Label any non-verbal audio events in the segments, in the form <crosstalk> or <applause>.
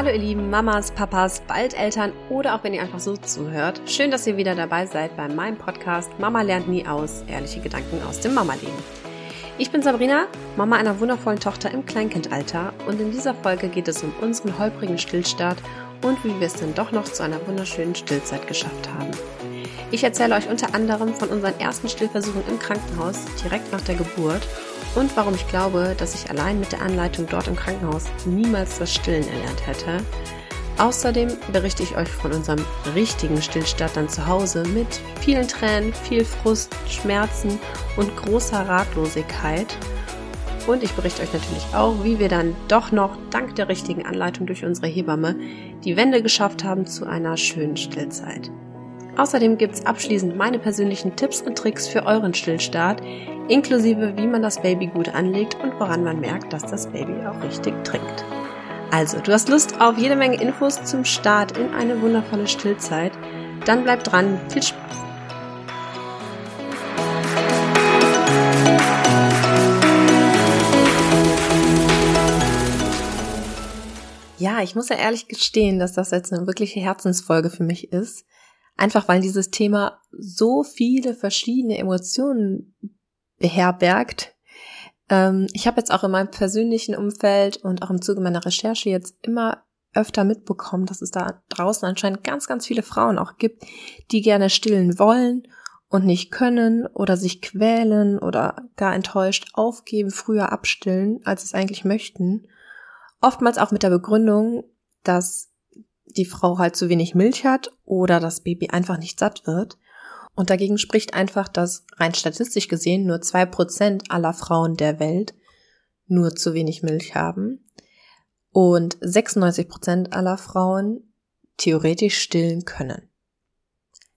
Hallo ihr lieben Mamas, Papas, bald Eltern oder auch wenn ihr einfach so zuhört. Schön, dass ihr wieder dabei seid bei meinem Podcast Mama lernt nie aus, ehrliche Gedanken aus dem Mama-Leben. Ich bin Sabrina, Mama einer wundervollen Tochter im Kleinkindalter und in dieser Folge geht es um unseren holprigen Stillstart und wie wir es dann doch noch zu einer wunderschönen Stillzeit geschafft haben. Ich erzähle euch unter anderem von unseren ersten Stillversuchen im Krankenhaus direkt nach der Geburt und warum ich glaube, dass ich allein mit der Anleitung dort im Krankenhaus niemals das Stillen erlernt hätte. Außerdem berichte ich euch von unserem richtigen Stillstart dann zu Hause mit vielen Tränen, viel Frust, Schmerzen und großer Ratlosigkeit. Und ich berichte euch natürlich auch, wie wir dann doch noch dank der richtigen Anleitung durch unsere Hebamme die Wende geschafft haben zu einer schönen Stillzeit. Außerdem gibt's abschließend meine persönlichen Tipps und Tricks für euren Stillstart, inklusive wie man das Baby gut anlegt und woran man merkt, dass das Baby auch richtig trinkt. Also, du hast Lust auf jede Menge Infos zum Start in eine wundervolle Stillzeit? Dann bleib dran. Viel Spaß! Ja, ich muss ja ehrlich gestehen, dass das jetzt eine wirkliche Herzensfolge für mich ist. Einfach weil dieses Thema so viele verschiedene Emotionen beherbergt. Ähm, ich habe jetzt auch in meinem persönlichen Umfeld und auch im Zuge meiner Recherche jetzt immer öfter mitbekommen, dass es da draußen anscheinend ganz, ganz viele Frauen auch gibt, die gerne stillen wollen und nicht können oder sich quälen oder gar enttäuscht aufgeben, früher abstillen, als sie es eigentlich möchten. Oftmals auch mit der Begründung, dass die Frau halt zu wenig Milch hat oder das Baby einfach nicht satt wird. Und dagegen spricht einfach, dass rein statistisch gesehen nur zwei Prozent aller Frauen der Welt nur zu wenig Milch haben und 96 Prozent aller Frauen theoretisch stillen können.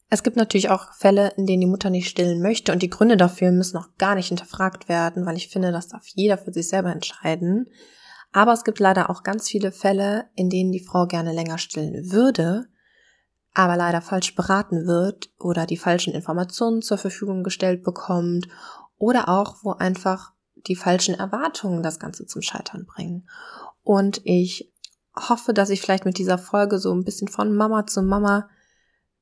Es gibt natürlich auch Fälle, in denen die Mutter nicht stillen möchte und die Gründe dafür müssen auch gar nicht hinterfragt werden, weil ich finde, das darf jeder für sich selber entscheiden. Aber es gibt leider auch ganz viele Fälle, in denen die Frau gerne länger stillen würde, aber leider falsch beraten wird oder die falschen Informationen zur Verfügung gestellt bekommt oder auch, wo einfach die falschen Erwartungen das Ganze zum Scheitern bringen. Und ich hoffe, dass ich vielleicht mit dieser Folge so ein bisschen von Mama zu Mama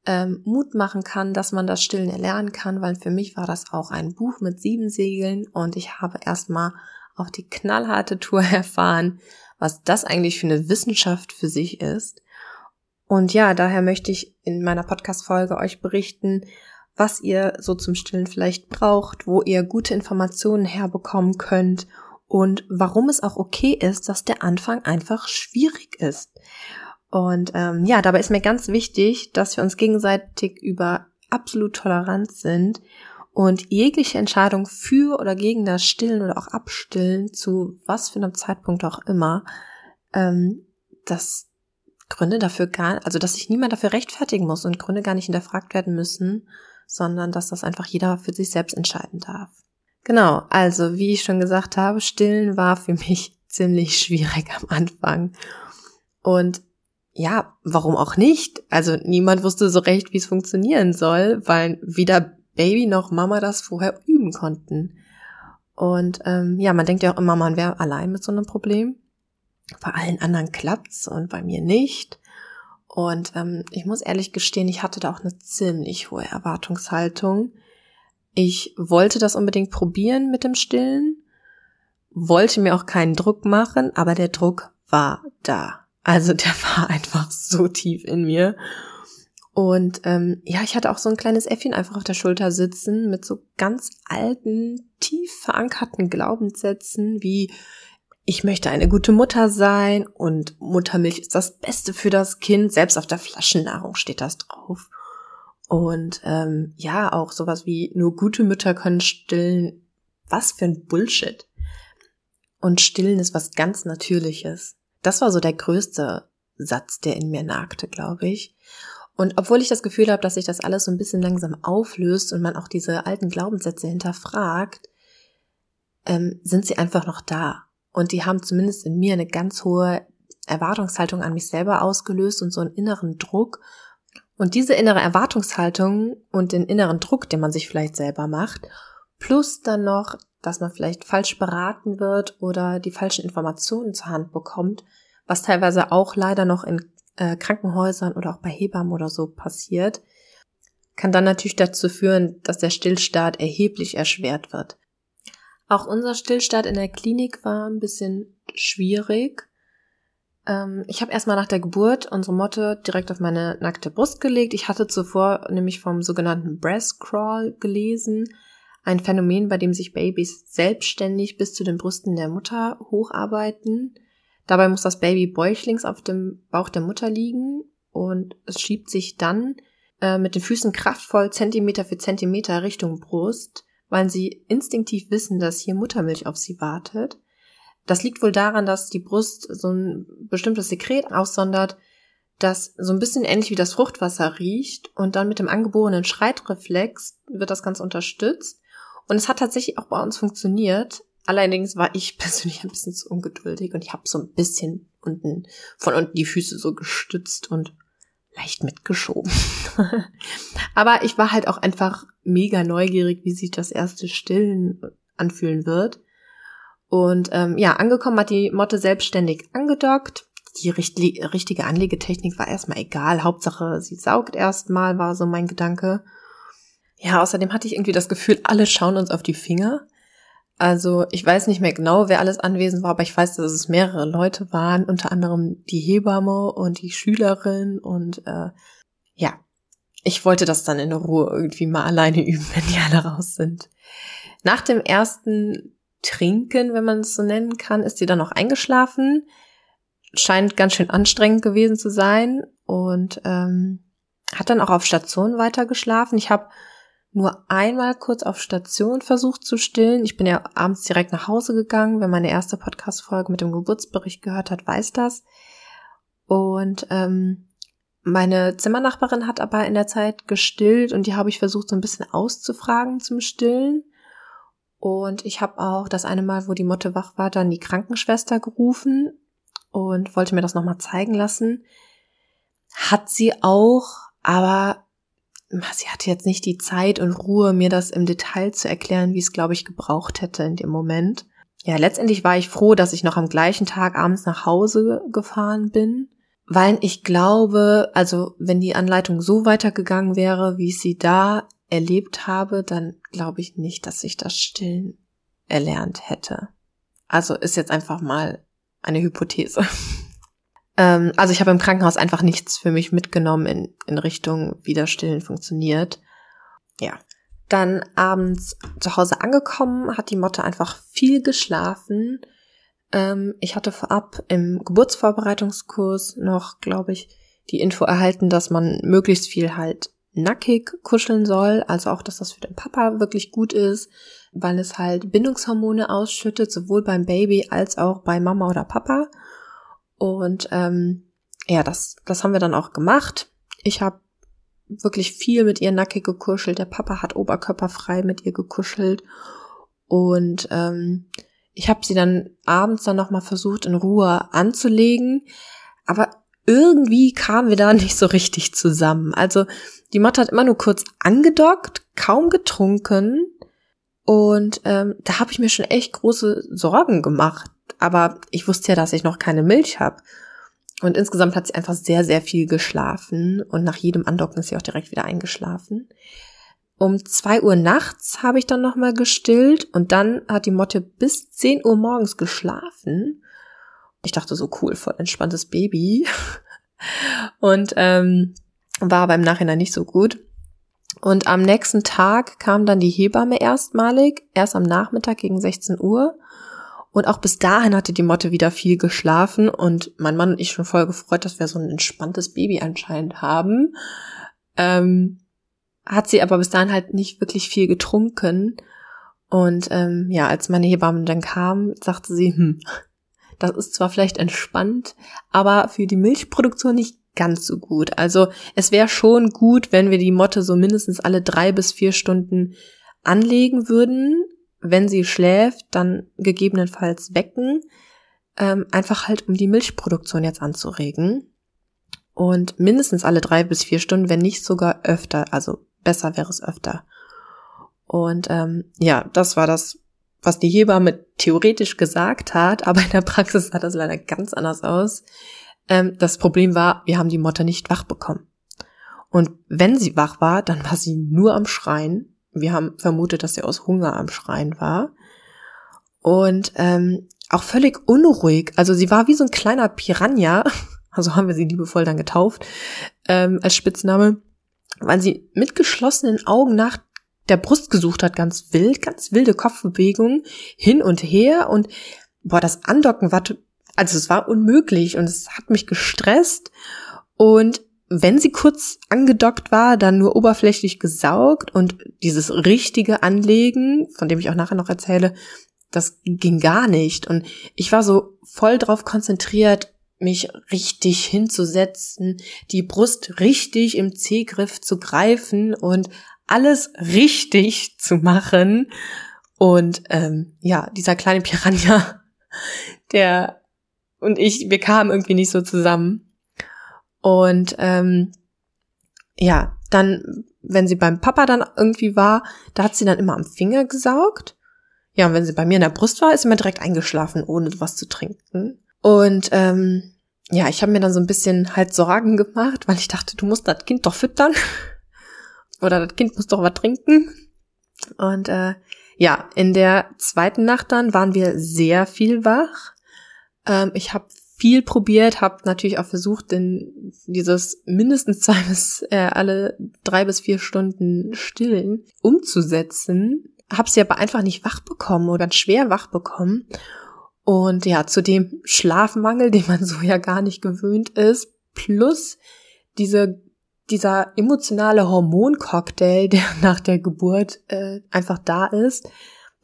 ähm, Mut machen kann, dass man das Stillen erlernen kann, weil für mich war das auch ein Buch mit sieben Segeln und ich habe erstmal auf die knallharte Tour <laughs> erfahren, was das eigentlich für eine Wissenschaft für sich ist. Und ja, daher möchte ich in meiner Podcast-Folge euch berichten, was ihr so zum Stillen vielleicht braucht, wo ihr gute Informationen herbekommen könnt und warum es auch okay ist, dass der Anfang einfach schwierig ist. Und ähm, ja, dabei ist mir ganz wichtig, dass wir uns gegenseitig über absolut tolerant sind und jegliche Entscheidung für oder gegen das Stillen oder auch Abstillen zu was für einem Zeitpunkt auch immer, ähm, dass Gründe dafür gar, also dass sich niemand dafür rechtfertigen muss und Gründe gar nicht hinterfragt werden müssen, sondern dass das einfach jeder für sich selbst entscheiden darf. Genau, also wie ich schon gesagt habe, Stillen war für mich <laughs> ziemlich schwierig am Anfang. Und ja, warum auch nicht? Also niemand wusste so recht, wie es funktionieren soll, weil weder Baby noch Mama das vorher üben konnten. Und ähm, ja, man denkt ja auch immer, man wäre allein mit so einem Problem. Bei allen anderen klappt's und bei mir nicht. Und ähm, ich muss ehrlich gestehen, ich hatte da auch eine ziemlich hohe Erwartungshaltung. Ich wollte das unbedingt probieren mit dem Stillen, wollte mir auch keinen Druck machen, aber der Druck war da. Also der <laughs> war einfach so tief in mir. Und ähm, ja, ich hatte auch so ein kleines Äffchen einfach auf der Schulter sitzen mit so ganz alten, tief verankerten Glaubenssätzen wie ich möchte eine gute Mutter sein und Muttermilch ist das Beste für das Kind. Selbst auf der Flaschennahrung steht das drauf. Und ähm, ja, auch sowas wie nur gute Mütter können stillen. Was für ein Bullshit. Und stillen ist was ganz Natürliches. Das war so der größte Satz, der in mir nagte, glaube ich. Und obwohl ich das Gefühl habe, dass sich das alles so ein bisschen langsam auflöst und man auch diese alten Glaubenssätze hinterfragt, ähm, sind sie einfach noch da. Und die haben zumindest in mir eine ganz hohe Erwartungshaltung an mich selber ausgelöst und so einen inneren Druck. Und diese innere Erwartungshaltung und den inneren Druck, den man sich vielleicht selber macht, plus dann noch, dass man vielleicht falsch beraten wird oder die falschen Informationen zur Hand bekommt, was teilweise auch leider noch in äh, Krankenhäusern oder auch bei Hebammen oder so passiert, kann dann natürlich dazu führen, dass der Stillstart erheblich erschwert wird. Auch unser Stillstart in der Klinik war ein bisschen schwierig. Ähm, ich habe erstmal nach der Geburt unsere Motte direkt auf meine nackte Brust gelegt. Ich hatte zuvor nämlich vom sogenannten Breast Crawl gelesen, ein Phänomen, bei dem sich Babys selbstständig bis zu den Brüsten der Mutter hocharbeiten. Dabei muss das Baby bäuchlings auf dem Bauch der Mutter liegen und es schiebt sich dann äh, mit den Füßen kraftvoll Zentimeter für Zentimeter Richtung Brust, weil sie instinktiv wissen, dass hier Muttermilch auf sie wartet. Das liegt wohl daran, dass die Brust so ein bestimmtes Sekret aussondert, das so ein bisschen ähnlich wie das Fruchtwasser riecht und dann mit dem angeborenen Schreitreflex wird das Ganze unterstützt. Und es hat tatsächlich auch bei uns funktioniert. Allerdings war ich <laughs> persönlich ein bisschen zu ungeduldig und ich habe so ein bisschen unten von unten die Füße so gestützt und leicht mitgeschoben. <laughs> Aber ich war halt auch einfach mega neugierig, wie sich das erste Stillen anfühlen wird. Und ähm, ja, angekommen hat die Motte selbstständig angedockt. Die richtige Anlegetechnik war erstmal egal. Hauptsache, sie saugt erstmal, war so mein Gedanke. Ja, außerdem hatte ich irgendwie das Gefühl, alle schauen uns auf die Finger. Also ich weiß nicht mehr genau, wer alles anwesend war, aber ich weiß, dass es mehrere Leute waren, unter anderem die Hebamme und die Schülerin und äh, ja, ich wollte das dann in Ruhe irgendwie mal alleine <laughs> üben, wenn die alle raus sind. Nach dem ersten Trinken, wenn man es so nennen kann, ist sie dann noch eingeschlafen. Scheint ganz schön anstrengend gewesen zu sein und ähm, hat dann auch auf Station weiter geschlafen. Ich habe nur einmal kurz auf Station versucht zu stillen. Ich bin ja abends direkt nach Hause gegangen. Wer meine erste Podcast-Folge mit dem Geburtsbericht gehört hat, weiß das. Und ähm, meine Zimmernachbarin hat aber in der Zeit gestillt und die habe ich versucht so ein bisschen auszufragen zum Stillen. Und ich habe auch das eine Mal, wo die Motte wach war, dann die Krankenschwester gerufen und wollte mir das nochmal zeigen lassen. Hat sie auch, aber sie hatte jetzt nicht die Zeit und Ruhe, mir das im Detail zu erklären, wie es, glaube ich, gebraucht hätte in dem Moment. Ja, letztendlich war ich froh, dass ich noch am gleichen Tag abends nach Hause gefahren bin, weil ich glaube, also wenn die Anleitung so weitergegangen wäre, wie ich sie da erlebt habe, dann glaube ich nicht, dass ich das Stillen erlernt hätte. Also ist jetzt einfach mal eine Hypothese. <laughs> Ähm, also ich habe im Krankenhaus einfach nichts für mich mitgenommen in, in Richtung, wie das Stillen funktioniert. Ja. Dann abends zu Hause angekommen, hat die Motte einfach viel geschlafen. Ähm, ich hatte vorab im Geburtsvorbereitungskurs noch, glaube ich, die Info erhalten, dass man möglichst viel halt nackig kuscheln soll, also auch, dass das für den Papa wirklich gut ist, weil es halt Bindungshormone ausschüttet, sowohl beim Baby als auch bei Mama oder Papa. Und ähm, ja, das, das haben wir dann auch gemacht. Ich habe wirklich viel mit ihr nackig gekuschelt. Der Papa hat oberkörperfrei mit ihr gekuschelt. Und ähm, ich habe sie dann abends dann nochmal versucht, in Ruhe anzulegen. Aber irgendwie kamen wir da <laughs> nicht so richtig zusammen. Also die Mutter hat immer nur kurz angedockt, kaum getrunken. Und ähm, da habe ich mir schon echt große Sorgen gemacht aber ich wusste ja, dass ich noch keine Milch habe. Und insgesamt hat sie einfach sehr, sehr viel geschlafen und nach jedem Andocken ist sie auch direkt wieder eingeschlafen. Um zwei Uhr nachts habe ich dann nochmal gestillt und dann hat die Motte bis zehn Uhr morgens geschlafen. Ich dachte so cool, voll entspanntes Baby. <laughs> Und ähm, war beim Nachhinein nicht so gut. Und am nächsten Tag kam dann die Hebamme erstmalig, erst am Nachmittag gegen 16 Uhr. Und auch bis dahin hatte die Motte wieder viel geschlafen und mein Mann und ich schon voll gefreut, dass wir so ein entspanntes Baby anscheinend haben. Ähm, hat sie aber bis dahin halt nicht wirklich viel getrunken. Und ähm, ja, als meine Hebamme dann kam, sagte sie, hm, das ist zwar vielleicht entspannt, aber für die Milchproduktion nicht ganz so gut. Also es wäre schon gut, wenn wir die Motte so mindestens alle drei bis vier Stunden anlegen würden, wenn sie schläft, dann gegebenenfalls wecken, ähm, einfach halt um die Milchproduktion jetzt anzuregen. Und mindestens alle drei bis vier Stunden, wenn nicht sogar öfter, also besser wäre es öfter. Und ähm, ja, das war das was die Hebamme theoretisch gesagt hat, <laughs> aber in der Praxis sah das leider ganz anders aus. Ähm, das Problem war, wir haben die Motte nicht wach bekommen. Und wenn sie wach war, dann war sie nur am Schreien. Wir haben vermutet, dass sie aus Hunger am Schreien war. Und ähm, auch völlig unruhig. Also sie war wie so ein kleiner Piranha, <laughs> also haben wir sie liebevoll dann getauft, ähm, als Spitzname, weil sie mit geschlossenen Augen nach der Brust gesucht hat, ganz wild, ganz wilde Kopfbewegungen hin und her und boah, das Andocken war, also es war unmöglich und es hat mich gestresst und wenn sie kurz angedockt war, dann nur oberflächlich gesaugt und dieses richtige Anlegen, von dem ich auch nachher noch erzähle, das ging gar nicht. Und ich war so voll drauf konzentriert, mich richtig hinzusetzen, die Brust richtig im C-Griff zu greifen und alles richtig zu machen. Und ähm, ja, dieser kleine Piranha, <laughs> der und ich, wir kamen irgendwie nicht so zusammen. Und ähm, ja, dann, wenn sie beim Papa dann irgendwie war, da hat sie dann immer am Finger gesaugt. Ja, und wenn sie bei mir in der Brust war, ist sie immer direkt eingeschlafen, ohne was zu trinken. Und ähm, ja, ich habe mir dann so ein bisschen halt Sorgen gemacht, weil ich dachte, du musst das Kind doch füttern. <laughs> Oder das Kind muss doch was trinken. Und äh, ja, in der zweiten Nacht dann waren wir sehr viel wach. Ähm, ich habe viel probiert, habe natürlich auch versucht, in dieses mindestens zwei <laughs> bis äh, alle drei bis vier Stunden Stillen umzusetzen. Habe sie aber einfach nicht wach bekommen oder schwer wach bekommen. Und ja, zu dem Schlafmangel, den man so ja gar nicht gewöhnt ist, plus diese dieser emotionale Hormoncocktail, <laughs> der nach der Geburt äh, einfach da ist.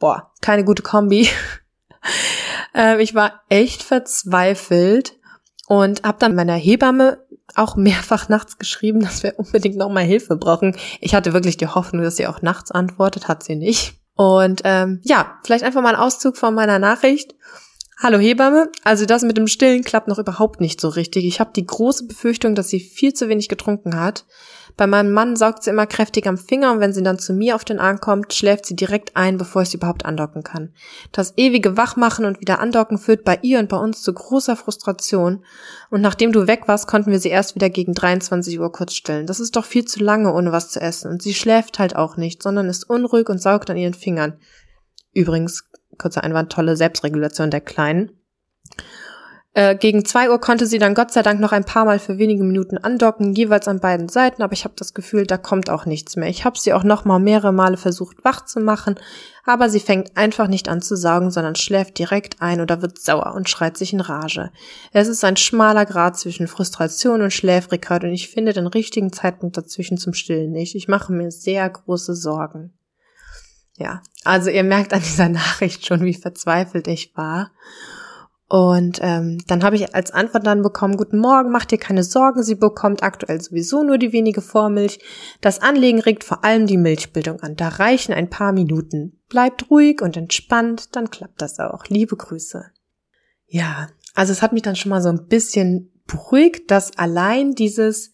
Boah, keine gute Kombi. Äh, ich war echt verzweifelt und habe dann meiner Hebamme auch mehrfach nachts geschrieben, dass wir unbedingt nochmal Hilfe brauchen. Ich hatte wirklich die Hoffnung, dass sie auch nachts antwortet, hat sie nicht. Und ähm, ja, vielleicht einfach mal ein Auszug von meiner Nachricht. Hallo Hebamme, also das mit dem Stillen klappt noch überhaupt nicht so richtig. Ich habe die große Befürchtung, dass sie viel zu wenig getrunken hat. Bei meinem Mann saugt sie immer kräftig am Finger und wenn sie dann zu mir auf den Arm kommt, schläft sie direkt ein, bevor ich sie überhaupt andocken kann. Das ewige Wachmachen und wieder andocken führt bei ihr und bei uns zu großer Frustration. Und nachdem du weg warst, konnten wir sie erst wieder gegen 23 Uhr kurz stillen. Das ist doch viel zu lange, ohne was zu essen. Und sie schläft halt auch nicht, sondern ist unruhig und saugt an ihren Fingern. Übrigens kurzer Einwand, tolle Selbstregulation der Kleinen. Äh, gegen zwei Uhr konnte sie dann Gott sei Dank noch ein paar Mal für wenige Minuten andocken, jeweils an beiden Seiten, aber ich habe das Gefühl, da kommt auch nichts mehr. Ich habe sie auch noch mal mehrere Male versucht wach zu machen, aber sie fängt einfach nicht an zu saugen, sondern schläft direkt ein oder wird sauer und schreit sich in Rage. Es ist ein schmaler Grad zwischen Frustration und Schläfrigkeit und ich finde den richtigen Zeitpunkt dazwischen zum Stillen nicht. Ich mache mir sehr große Sorgen. Ja, also ihr merkt an dieser <laughs> Nachricht schon, wie verzweifelt ich war. Und ähm, dann habe ich als Antwort dann bekommen, guten Morgen, mach dir keine Sorgen, sie bekommt aktuell sowieso nur die wenige Vormilch. Das Anlegen regt vor allem die Milchbildung an. Da reichen ein paar Minuten. Bleibt ruhig und entspannt, dann klappt das auch. Liebe Grüße. Ja, also es hat mich dann schon mal so ein bisschen beruhigt, dass allein dieses,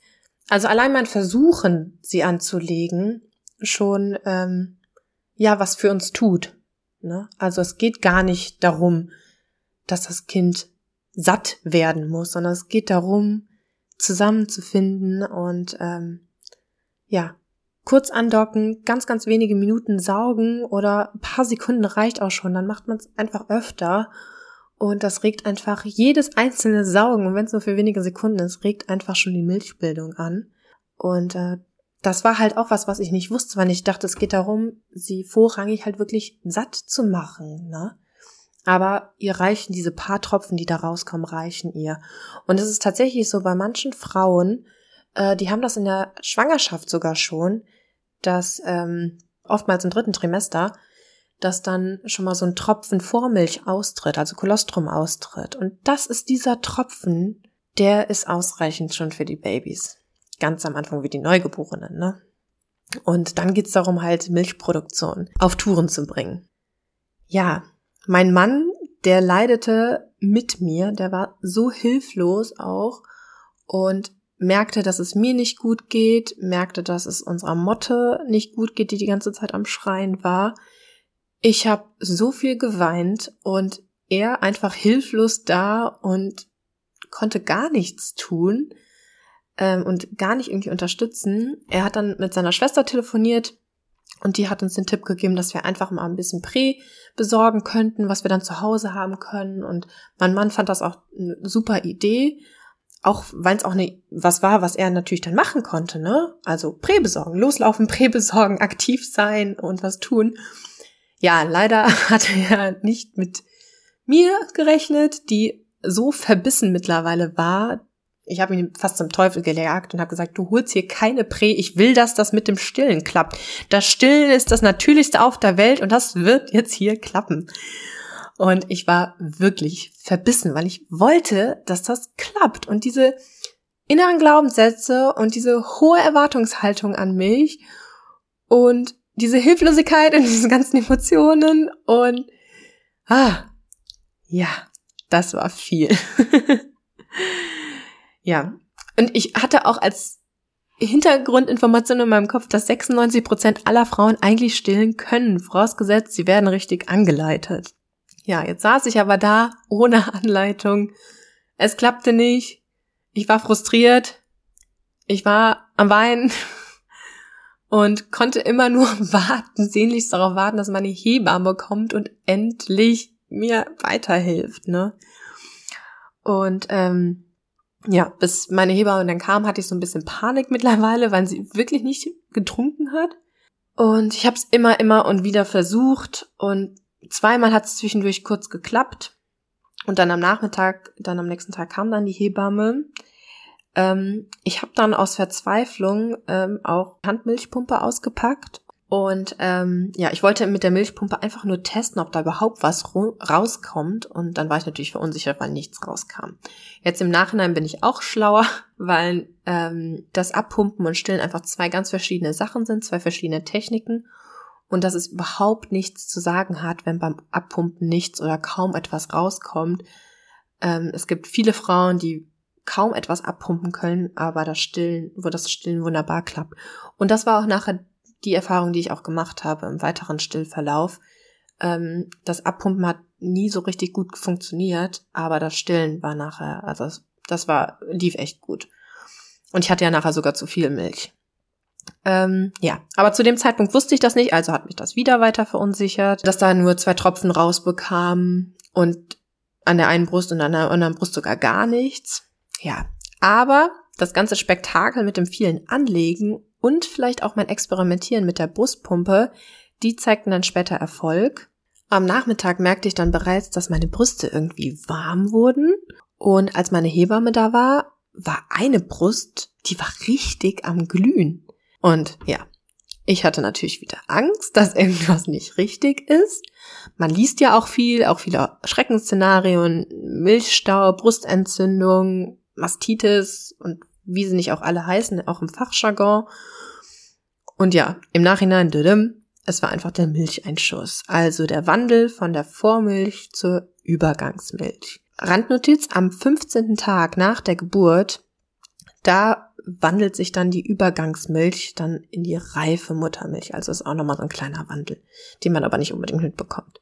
also allein mein Versuchen, sie anzulegen, schon ähm, ja was für uns tut. Ne? Also es geht gar nicht darum, dass das Kind satt werden muss, sondern es geht darum, zusammenzufinden und ähm, ja, kurz andocken, ganz, ganz wenige Minuten saugen oder ein paar Sekunden reicht auch schon, dann macht man es einfach öfter und das regt einfach jedes einzelne Saugen, und wenn es nur für wenige Sekunden ist, regt einfach schon die Milchbildung an. Und äh, das war halt auch was, was ich nicht wusste, weil ich dachte, es geht darum, sie vorrangig halt wirklich satt zu machen, ne? Aber ihr reichen diese paar Tropfen, die da rauskommen, reichen ihr. Und es ist tatsächlich so bei manchen Frauen, äh, die haben das in der Schwangerschaft sogar schon, dass ähm, oftmals im dritten Trimester, dass dann schon mal so ein Tropfen Vormilch austritt, also Kolostrum austritt. Und das ist dieser Tropfen, der ist ausreichend schon für die Babys ganz am Anfang wie die Neugeborenen, ne? Und dann geht's darum, halt Milchproduktion auf Touren zu bringen. Ja, mein Mann, der leidete mit mir, der war so hilflos auch und merkte, dass es mir nicht gut geht, merkte, dass es unserer Motte nicht gut geht, die die ganze Zeit am Schreien war. Ich habe so viel geweint und er einfach hilflos da und konnte gar nichts tun ähm, und gar nicht irgendwie unterstützen. Er hat dann mit seiner Schwester telefoniert und die hat uns den Tipp gegeben, dass wir einfach mal ein bisschen Prä besorgen könnten, was wir dann zu Hause haben können. Und mein Mann fand das auch eine super Idee. Auch weil es auch ne, was war, was er natürlich dann machen konnte, ne? Also Prä besorgen, loslaufen, <laughs> Prä besorgen, aktiv sein und was tun. Ja, leider <laughs> hat er nicht mit mir gerechnet, die so verbissen mittlerweile war, ich habe ihn fast zum Teufel gejagt und habe gesagt, du holst hier keine Prä, ich will, dass das mit dem Stillen klappt. Das Stillen ist das Natürlichste auf der Welt und das wird jetzt hier klappen. Und ich war wirklich verbissen, weil ich wollte, dass das klappt. Und diese inneren Glaubenssätze und diese hohe Erwartungshaltung an mich und diese Hilflosigkeit und diese ganzen Emotionen und ah, ja, das war viel. <laughs> Ja. Und ich hatte auch als Hintergrundinformation in meinem Kopf, dass 96 Prozent aller Frauen eigentlich stillen können, vorausgesetzt, sie werden richtig angeleitet. Ja, jetzt saß ich aber da ohne <laughs> Anleitung. Es klappte nicht. Ich war frustriert. Ich war am Weinen <laughs> und konnte immer nur <laughs> warten, sehnlichst darauf warten, dass meine Hebamme kommt und endlich mir weiterhilft, ne? Und ähm, ja, bis meine Hebamme dann kam, hatte ich so ein bisschen Panik <laughs> mittlerweile, weil sie wirklich nicht getrunken hat. Und ich habe es immer, immer und wieder versucht und zweimal hat es zwischendurch kurz geklappt. Und dann am Nachmittag, dann am nächsten Tag kam dann die Hebamme. Ähm, ich habe dann aus Verzweiflung ähm, auch Handmilchpumpe ausgepackt und ähm, ja, ich wollte mit der Milchpumpe einfach nur testen, ob da überhaupt was rauskommt. Und dann war ich natürlich verunsichert, weil nichts rauskam. Jetzt im Nachhinein bin ich auch schlauer, <laughs> weil ähm, das Abpumpen und Stillen einfach zwei ganz verschiedene Sachen sind, zwei verschiedene Techniken. Und dass es überhaupt nichts zu sagen hat, wenn beim Abpumpen nichts oder kaum etwas rauskommt. Ähm, es gibt viele Frauen, die kaum etwas abpumpen können, aber das Stillen, wo das Stillen wunderbar klappt. Und das war auch nachher die Erfahrung, die ich auch gemacht habe im weiteren Stillverlauf. Ähm, das Abpumpen hat nie so richtig gut funktioniert, aber das Stillen war nachher, also das, das war, lief echt gut. Und ich hatte ja nachher sogar zu viel Milch. Ähm, ja, aber zu dem Zeitpunkt wusste ich das nicht, also hat mich das wieder weiter verunsichert, dass da nur zwei Tropfen rausbekamen und an der einen Brust und an der anderen Brust sogar gar nichts. Ja, aber das ganze Spektakel mit dem vielen Anlegen und vielleicht auch mein Experimentieren mit der Brustpumpe, die zeigten dann später Erfolg. Am Nachmittag merkte ich dann bereits, dass meine Brüste irgendwie warm wurden. Und als meine Hebamme da war, war eine Brust, die war richtig am Glühen. Und ja, ich hatte natürlich wieder Angst, dass irgendwas nicht richtig ist. Man liest ja auch viel, auch viele Schreckensszenarien, Milchstau, Brustentzündung, Mastitis und wie sie nicht auch alle heißen, auch im Fachjargon. Und ja, im Nachhinein, es war einfach der Milcheinschuss, also der Wandel von der Vormilch zur Übergangsmilch. Randnotiz, am 15. Tag nach der Geburt, da wandelt sich dann die Übergangsmilch dann in die reife Muttermilch. Also ist auch nochmal so ein kleiner Wandel, den man aber nicht unbedingt mitbekommt.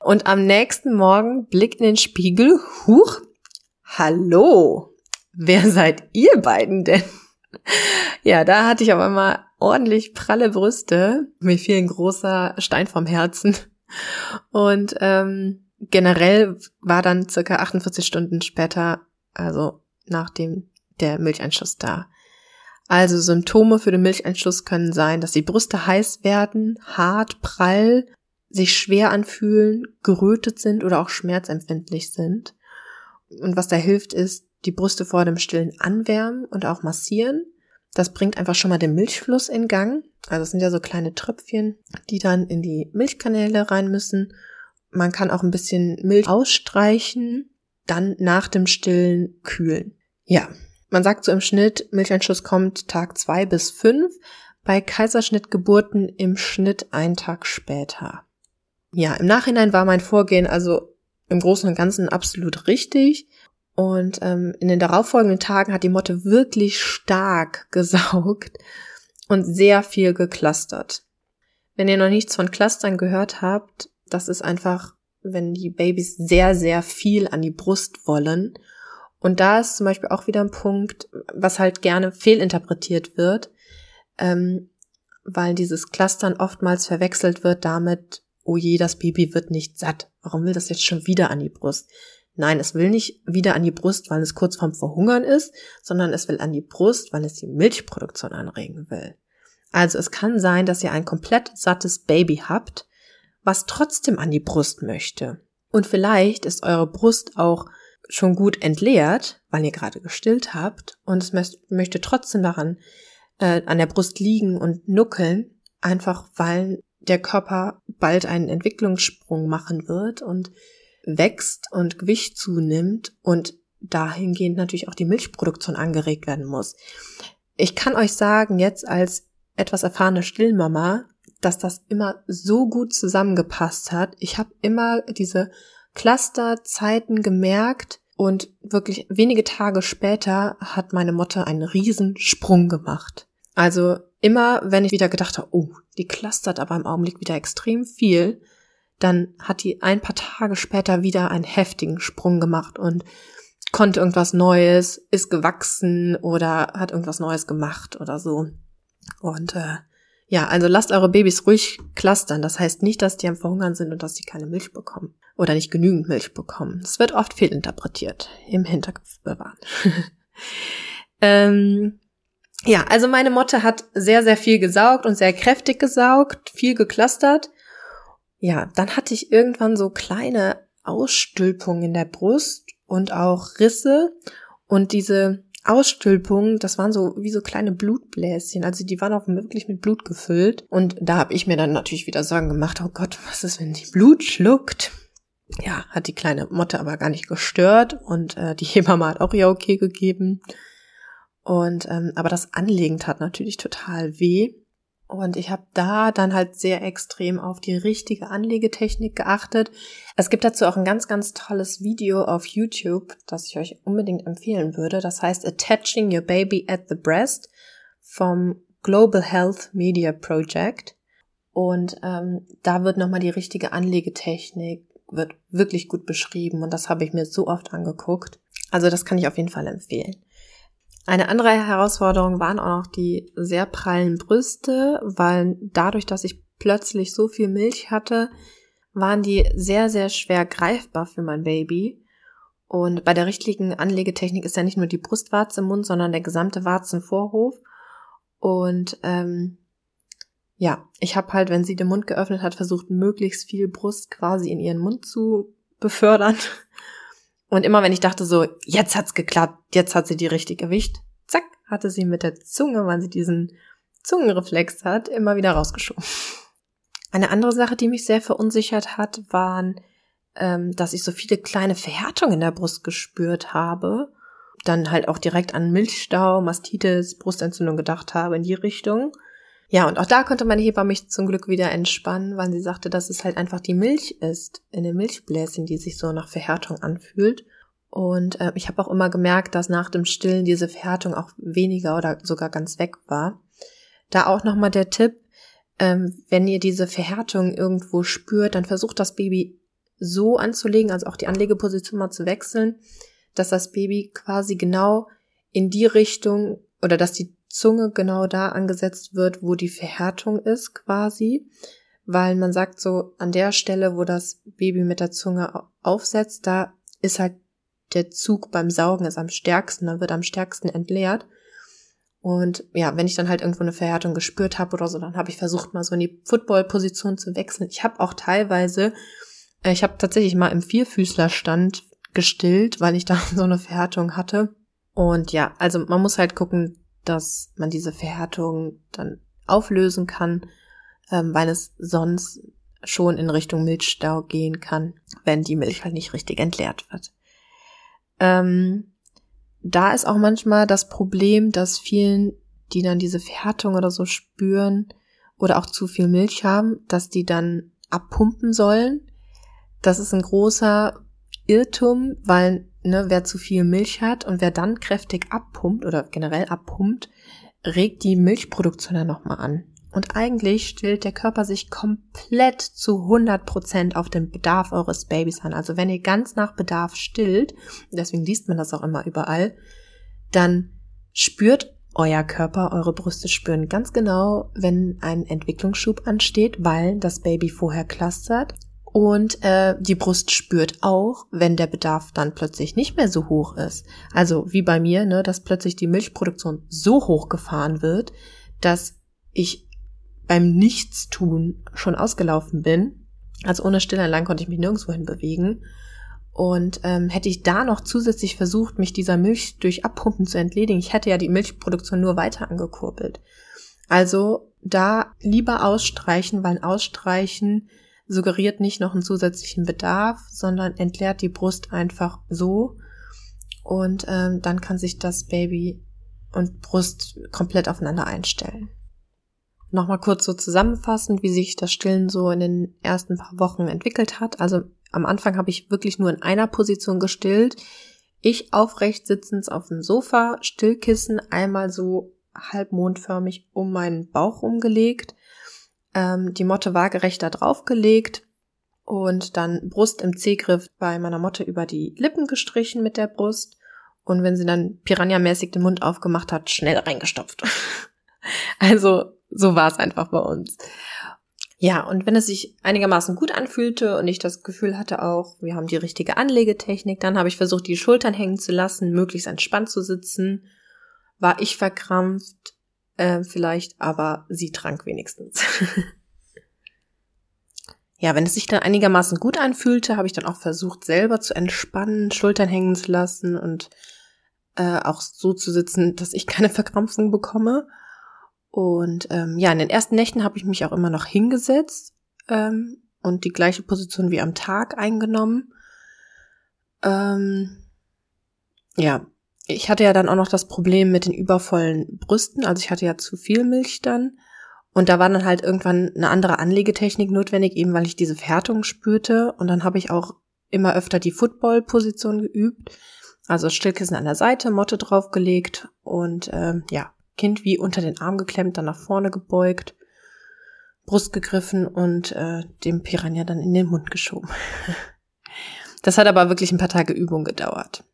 Und am nächsten Morgen Blick in den Spiegel, huch, hallo, wer seid ihr beiden denn? <laughs> Ja, da hatte ich auf einmal ordentlich pralle Brüste. Mir fiel ein großer Stein vom Herzen. Und ähm, generell war dann circa 48 Stunden später, also nachdem der Milcheinschuss da. Also Symptome für den Milcheinschuss können sein, dass die Brüste heiß werden, hart, prall, sich schwer anfühlen, gerötet sind oder auch schmerzempfindlich sind. Und was da hilft, ist die Brüste vor dem Stillen anwärmen und auch massieren. Das bringt einfach schon mal den Milchfluss in Gang. Also es sind ja so kleine Tröpfchen, die dann in die Milchkanäle rein müssen. Man kann auch ein bisschen Milch ausstreichen, dann nach dem Stillen kühlen. Ja, man sagt so im Schnitt, Milcheinschuss kommt Tag zwei bis fünf, bei Kaiserschnittgeburten im Schnitt einen Tag später. Ja, im Nachhinein war mein Vorgehen also im Großen und Ganzen absolut richtig. Und ähm, in den darauffolgenden Tagen hat die Motte wirklich stark <laughs> gesaugt und sehr viel geklustert. Wenn ihr noch nichts von Clustern gehört habt, das ist einfach, wenn die Babys sehr, sehr viel an die Brust wollen. Und da ist zum Beispiel auch wieder ein Punkt, was halt gerne fehlinterpretiert wird, ähm, weil dieses Clustern oftmals verwechselt wird damit, oh je, das Baby wird nicht satt. Warum will das jetzt schon wieder an die Brust? Nein, es will nicht wieder an die Brust, weil es kurz vorm Verhungern ist, sondern es will an die Brust, weil es die Milchproduktion anregen will. Also es kann sein, dass ihr ein komplett sattes Baby habt, was trotzdem an die Brust möchte. Und vielleicht ist eure Brust auch schon gut entleert, weil ihr gerade gestillt habt und es möchte trotzdem daran äh, an der Brust liegen und nuckeln, einfach weil der Körper bald einen Entwicklungssprung machen wird und wächst und Gewicht zunimmt und dahingehend natürlich auch die Milchproduktion angeregt werden muss. Ich kann euch sagen, jetzt als etwas erfahrene Stillmama, dass das immer so gut zusammengepasst hat. Ich habe immer diese Clusterzeiten gemerkt und wirklich wenige Tage später hat meine Mutter einen riesen Sprung gemacht. Also immer, wenn ich wieder gedacht habe, oh, die clustert aber im Augenblick wieder extrem viel, dann hat die ein paar Tage später wieder einen heftigen Sprung gemacht und konnte irgendwas Neues, ist gewachsen oder hat irgendwas Neues gemacht oder so. Und äh, ja, also lasst eure Babys ruhig clustern. Das heißt nicht, dass die am Verhungern sind und dass die keine Milch bekommen oder nicht genügend Milch bekommen. Das wird oft fehlinterpretiert. Im Hinterkopf bewahren. <laughs> ähm, ja, also meine Motte hat sehr, sehr viel gesaugt und sehr kräftig gesaugt, viel geklustert. Ja, dann hatte ich irgendwann so kleine Ausstülpungen in der Brust und auch Risse und diese Ausstülpungen, das waren so wie so kleine Blutbläschen, also die waren auch wirklich mit Blut gefüllt und da habe ich mir dann natürlich wieder Sorgen gemacht, oh Gott, was ist, wenn die Blut schluckt? Ja, hat die kleine Motte aber gar nicht gestört und äh, die Hebamme hat auch ihr okay gegeben. Und ähm, aber das Anlegen tat natürlich total weh. Und ich habe da dann halt sehr extrem auf die richtige Anlegetechnik geachtet. Es gibt dazu auch ein ganz, ganz tolles Video auf YouTube, das ich euch unbedingt empfehlen würde. Das heißt Attaching Your Baby at the Breast vom Global Health Media Project. Und ähm, da wird nochmal die richtige Anlegetechnik, wird wirklich gut beschrieben. Und das habe ich mir so oft angeguckt. Also das kann ich auf jeden Fall empfehlen. Eine andere Herausforderung waren auch noch die sehr prallen Brüste, weil dadurch, dass ich plötzlich so viel Milch hatte, waren die sehr, sehr schwer greifbar für mein Baby. Und bei der richtigen Anlegetechnik ist ja nicht nur die Brustwarze im Mund, sondern der gesamte Warzenvorhof. Und ähm, ja, ich habe halt, wenn sie den Mund geöffnet hat, versucht, möglichst viel Brust quasi in ihren Mund zu befördern. Und immer wenn ich dachte so, jetzt hat's geklappt, jetzt hat sie die richtige Gewicht, zack, hatte sie mit der Zunge, weil sie diesen Zungenreflex hat, immer wieder rausgeschoben. Eine andere Sache, die mich sehr verunsichert hat, waren, ähm, dass ich so viele kleine Verhärtungen in der Brust gespürt habe. Dann halt auch direkt an Milchstau, Mastitis, Brustentzündung gedacht habe in die Richtung. Ja, und auch da konnte meine Hebamme mich zum Glück wieder entspannen, weil sie sagte, dass es halt einfach die Milch ist in den Milchbläschen, die sich so nach Verhärtung anfühlt. Und äh, ich habe auch immer gemerkt, dass nach dem Stillen diese Verhärtung auch weniger oder sogar ganz weg war. Da auch nochmal der Tipp, ähm, wenn ihr diese Verhärtung irgendwo spürt, dann versucht das Baby so anzulegen, also auch die Anlegeposition mal zu wechseln, dass das Baby quasi genau in die Richtung oder dass die Zunge genau da angesetzt wird, wo die Verhärtung ist quasi, weil man sagt so, an der Stelle, wo das Baby mit der Zunge aufsetzt, da ist halt der Zug beim Saugen ist am stärksten, dann wird am stärksten entleert. Und ja, wenn ich dann halt irgendwo eine Verhärtung gespürt habe oder so, dann habe ich versucht, mal so in die Football-Position zu wechseln. Ich habe auch teilweise, äh, ich habe tatsächlich mal im Vierfüßlerstand gestillt, weil ich da <laughs> so eine Verhärtung hatte. Und ja, also man muss halt gucken, dass man diese Verhärtung dann auflösen kann, ähm, weil es sonst schon in Richtung Milchstau gehen kann, wenn die Milch halt nicht richtig entleert wird. Ähm, da ist auch manchmal das Problem, dass vielen, die dann diese Verhärtung oder so spüren oder auch zu viel Milch haben, dass die dann abpumpen sollen. Das ist ein großer Irrtum, weil ne, wer zu viel Milch hat und wer dann kräftig abpumpt oder generell abpumpt, regt die Milchproduktion dann nochmal an. Und eigentlich stellt der Körper sich komplett zu 100 Prozent auf den Bedarf eures Babys an. Also wenn ihr ganz nach Bedarf stillt, deswegen liest man das auch immer überall, dann spürt euer Körper, eure Brüste spüren ganz genau, wenn ein Entwicklungsschub ansteht, weil das Baby vorher clustert. Und äh, die Brust spürt auch, wenn der Bedarf dann plötzlich nicht mehr so hoch ist. Also wie bei mir, ne, dass plötzlich die Milchproduktion so hoch gefahren wird, dass ich beim Nichtstun schon ausgelaufen bin. Also ohne Stillanlagen konnte ich mich nirgendwo hin bewegen. Und ähm, hätte ich da noch zusätzlich versucht, mich dieser Milch durch Abpumpen zu entledigen, ich hätte ja die Milchproduktion nur weiter angekurbelt. Also da lieber ausstreichen, weil Ausstreichen suggeriert nicht noch einen zusätzlichen Bedarf, sondern entleert die Brust einfach so. Und ähm, dann kann sich das Baby und Brust komplett aufeinander einstellen. Nochmal kurz so zusammenfassend, wie sich das Stillen so in den ersten paar Wochen entwickelt hat. Also am Anfang habe ich wirklich nur in einer Position gestillt. Ich aufrecht sitzend auf dem Sofa, Stillkissen einmal so halbmondförmig um meinen Bauch umgelegt, ähm, die Motte waagerecht da draufgelegt und dann Brust im C-Griff bei meiner Motte über die Lippen gestrichen mit der Brust und wenn sie dann Piranha-mäßig den Mund aufgemacht hat, schnell reingestopft. <laughs> also so war es einfach bei uns. Ja, und wenn es sich einigermaßen gut anfühlte und ich das Gefühl hatte auch, wir haben die richtige Anlegetechnik, dann habe ich versucht, die Schultern hängen zu lassen, möglichst entspannt zu sitzen. War ich verkrampft, äh, vielleicht, aber sie trank wenigstens. <laughs> ja, wenn es sich dann einigermaßen gut anfühlte, habe ich dann auch versucht, selber zu entspannen, Schultern hängen zu lassen und äh, auch so zu sitzen, dass ich keine Verkrampfung bekomme. Und ähm, ja, in den ersten Nächten habe ich mich auch immer noch hingesetzt ähm, und die gleiche Position wie am Tag eingenommen. Ähm, ja, ich hatte ja dann auch noch das Problem mit den übervollen Brüsten. Also ich hatte ja zu viel Milch dann. Und da war dann halt irgendwann eine andere Anlegetechnik notwendig, eben weil ich diese Verhärtung spürte. Und dann habe ich auch immer öfter die Football-Position geübt. Also Stillkissen an der Seite, Motte draufgelegt und ähm, ja, Kind wie unter den Arm geklemmt, dann nach vorne gebeugt, Brust gegriffen und äh, dem Piranha dann in den Mund geschoben. <laughs> das hat aber wirklich ein paar Tage Übung gedauert.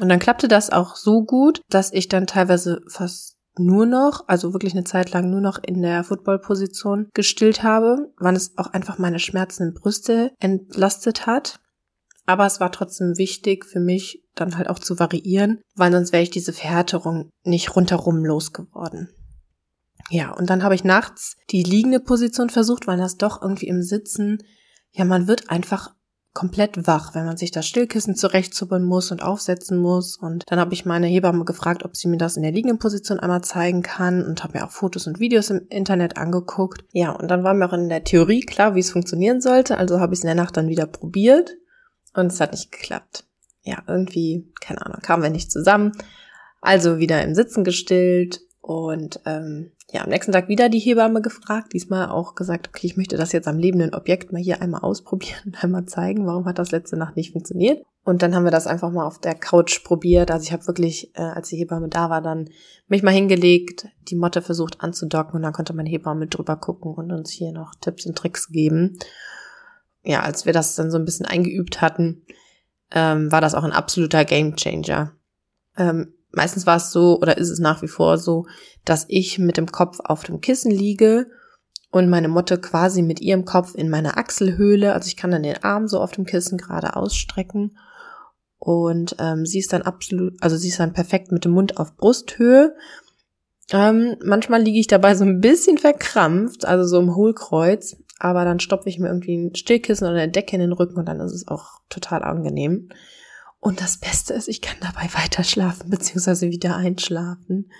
Und dann klappte das auch so gut, dass ich dann teilweise fast nur noch, also wirklich eine Zeit lang nur noch in der Footballposition gestillt habe, wann es auch einfach meine schmerzenden Brüste entlastet hat. Aber es war trotzdem wichtig für mich, dann halt auch zu variieren, weil sonst wäre ich diese Verhärterung nicht rundherum losgeworden. Ja, und dann habe ich nachts die liegende Position versucht, weil das doch irgendwie im Sitzen, ja, man wird einfach komplett wach, wenn man sich das Stillkissen zurechtzuppeln muss und aufsetzen muss. Und dann habe ich meine Hebamme gefragt, ob sie mir das in der liegenden Position einmal zeigen kann und habe mir auch Fotos und Videos im Internet angeguckt. Ja, und dann war mir auch in der Theorie klar, wie es funktionieren sollte. Also habe ich es in der Nacht dann wieder probiert und es hat nicht geklappt. Ja, irgendwie, keine Ahnung, kamen wir nicht zusammen. Also wieder im Sitzen gestillt und ähm, ja, am nächsten Tag wieder die Hebamme gefragt, diesmal auch gesagt, okay, ich möchte das jetzt am lebenden Objekt mal hier einmal ausprobieren und <laughs> einmal zeigen, warum hat das letzte Nacht nicht funktioniert. Und dann haben wir das einfach mal auf der Couch probiert. Also ich habe wirklich, äh, als die Hebamme da war, dann mich mal hingelegt, die Motte versucht anzudocken und dann konnte meine Hebamme drüber gucken und uns hier noch Tipps und Tricks geben ja, als wir das dann so ein bisschen eingeübt hatten, ähm, war das auch ein absoluter Gamechanger. Ähm, meistens war es so oder ist es nach wie vor so, dass ich mit dem Kopf auf dem Kissen liege und meine Mutter quasi mit ihrem Kopf in meine Achselhöhle, also ich kann dann den Arm so auf dem Kissen gerade ausstrecken und ähm, sie ist dann absolut, also sie ist dann perfekt mit dem Mund auf Brusthöhe. Ähm, manchmal liege ich dabei so ein bisschen verkrampft, also so im Hohlkreuz, aber dann stopfe ich mir irgendwie ein Stillkissen oder eine Decke in den Rücken und dann ist es auch total angenehm. Und das Beste ist, ich kann dabei weiter schlafen beziehungsweise wieder einschlafen.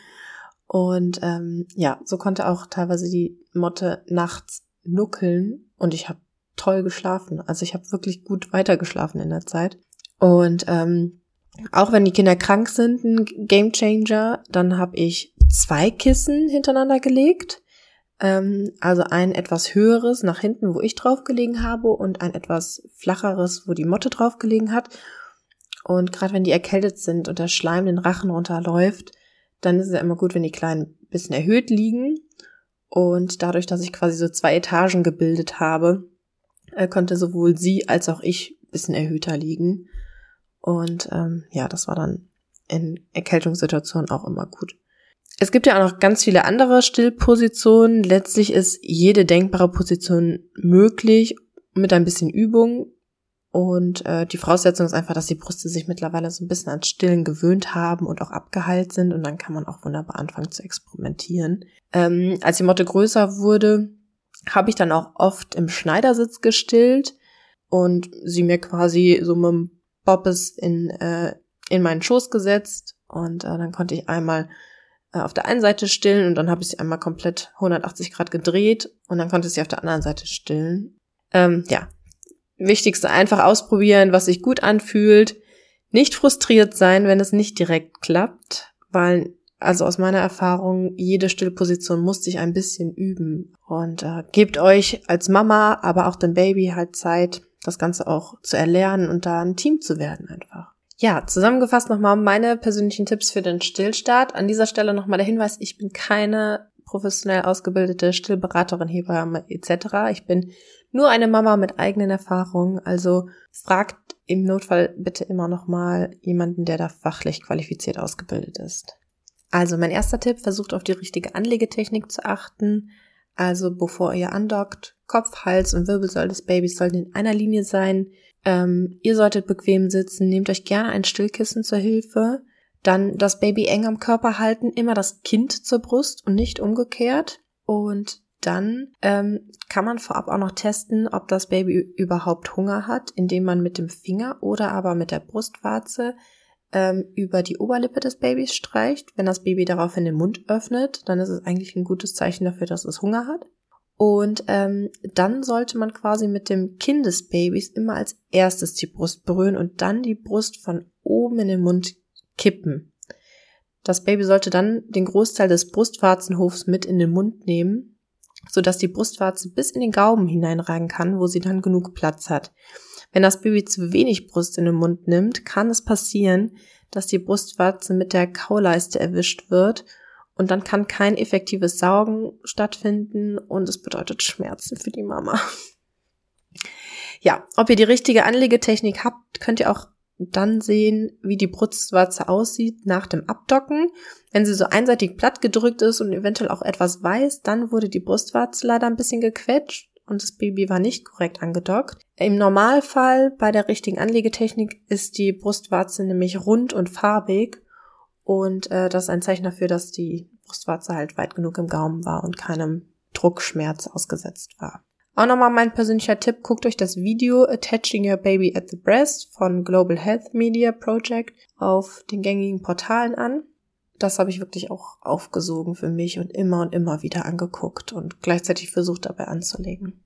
Und ähm, ja, so konnte auch teilweise die Motte nachts nuckeln und ich habe toll geschlafen. Also ich habe wirklich gut weitergeschlafen in der Zeit. Und ähm, auch wenn die Kinder krank sind, ein Game Changer, dann habe ich zwei Kissen hintereinander gelegt ähm, also ein etwas höheres nach hinten, wo ich drauf gelegen habe und ein etwas flacheres, wo die Motte drauf gelegen hat. Und gerade wenn die erkältet sind und der Schleim den Rachen runterläuft, dann ist es ja immer gut, wenn die Kleinen ein bisschen erhöht liegen. Und dadurch, dass ich quasi so zwei Etagen gebildet habe, äh, konnte sowohl sie als auch ich bisschen erhöhter liegen. Und ähm, ja, das war dann in Erkältungssituationen auch immer gut. Es gibt ja auch noch ganz viele andere Stillpositionen. Letztlich ist jede denkbare Position möglich mit ein bisschen Übung. Und äh, die Voraussetzung ist einfach, dass die Brüste sich mittlerweile so ein bisschen an Stillen gewöhnt haben und auch abgeheilt sind. Und dann kann man auch wunderbar anfangen zu experimentieren. Ähm, als die Motte größer wurde, habe ich dann auch oft im Schneidersitz gestillt und sie mir quasi so mit dem Bobbes in, äh, in meinen Schoß gesetzt. Und äh, dann konnte ich einmal äh, auf der einen Seite stillen und dann habe ich sie einmal komplett 180 Grad gedreht und dann konnte sie auf der anderen Seite stillen. Ähm, ja, wichtigste einfach ausprobieren, was sich gut anfühlt. Nicht frustriert sein, wenn es nicht direkt klappt, weil also aus meiner Erfahrung, jede Stillposition muss sich ein bisschen üben. Und äh, gebt euch als Mama, aber auch dem Baby halt Zeit, das Ganze auch zu erlernen und da ein Team zu werden einfach. Ja, zusammengefasst nochmal meine persönlichen Tipps für den Stillstart. An dieser Stelle nochmal der Hinweis, ich bin keine professionell ausgebildete Stillberaterin, Hebamme etc. Ich bin nur eine Mama mit eigenen Erfahrungen. Also fragt im Notfall bitte immer nochmal jemanden, der da fachlich qualifiziert ausgebildet ist. Also mein erster Tipp, versucht auf die richtige Anlegetechnik zu achten. Also bevor ihr andockt, Kopf, Hals und Wirbelsäule des Babys sollten in einer Linie sein. Ähm, ihr solltet bequem sitzen, nehmt euch gerne ein Stillkissen zur Hilfe. Dann das Baby eng am Körper halten, immer das Kind zur Brust und nicht umgekehrt. Und dann ähm, kann man vorab auch noch testen, ob das Baby überhaupt Hunger hat, indem man mit dem Finger oder aber mit der Brustwarze ähm, über die Oberlippe des Babys streicht. Wenn das Baby daraufhin den Mund öffnet, dann ist es eigentlich ein gutes Zeichen dafür, dass es Hunger hat. Und ähm, dann sollte man quasi mit dem Kinn des Babys immer als erstes die Brust berühren und dann die Brust von oben in den Mund kippen. Das Baby sollte dann den Großteil des Brustwarzenhofs mit in den Mund nehmen, sodass die Brustwarze bis in den Gaumen hineinragen kann, wo sie dann genug Platz hat. Wenn das Baby zu wenig Brust in den Mund nimmt, kann es passieren, dass die Brustwarze mit der Kauleiste erwischt wird und dann kann kein effektives Saugen stattfinden und es bedeutet Schmerzen für die Mama. Ja, ob ihr die richtige Anlegetechnik habt, könnt ihr auch dann sehen, wie die Brustwarze aussieht nach dem Abdocken. Wenn sie so einseitig platt gedrückt ist und eventuell auch etwas weiß, dann wurde die Brustwarze leider ein bisschen gequetscht und das Baby war nicht korrekt angedockt. Im Normalfall bei der richtigen Anlegetechnik ist die Brustwarze nämlich rund und farbig und äh, das ist ein Zeichen dafür, dass die Brustwarze halt weit genug im Gaumen war und keinem Druckschmerz ausgesetzt war. Auch nochmal mein persönlicher Tipp, guckt euch das Video Attaching Your Baby at the Breast von Global Health Media Project auf den gängigen Portalen an. Das habe ich wirklich auch aufgesogen für mich und immer und immer wieder angeguckt und gleichzeitig versucht dabei anzulegen.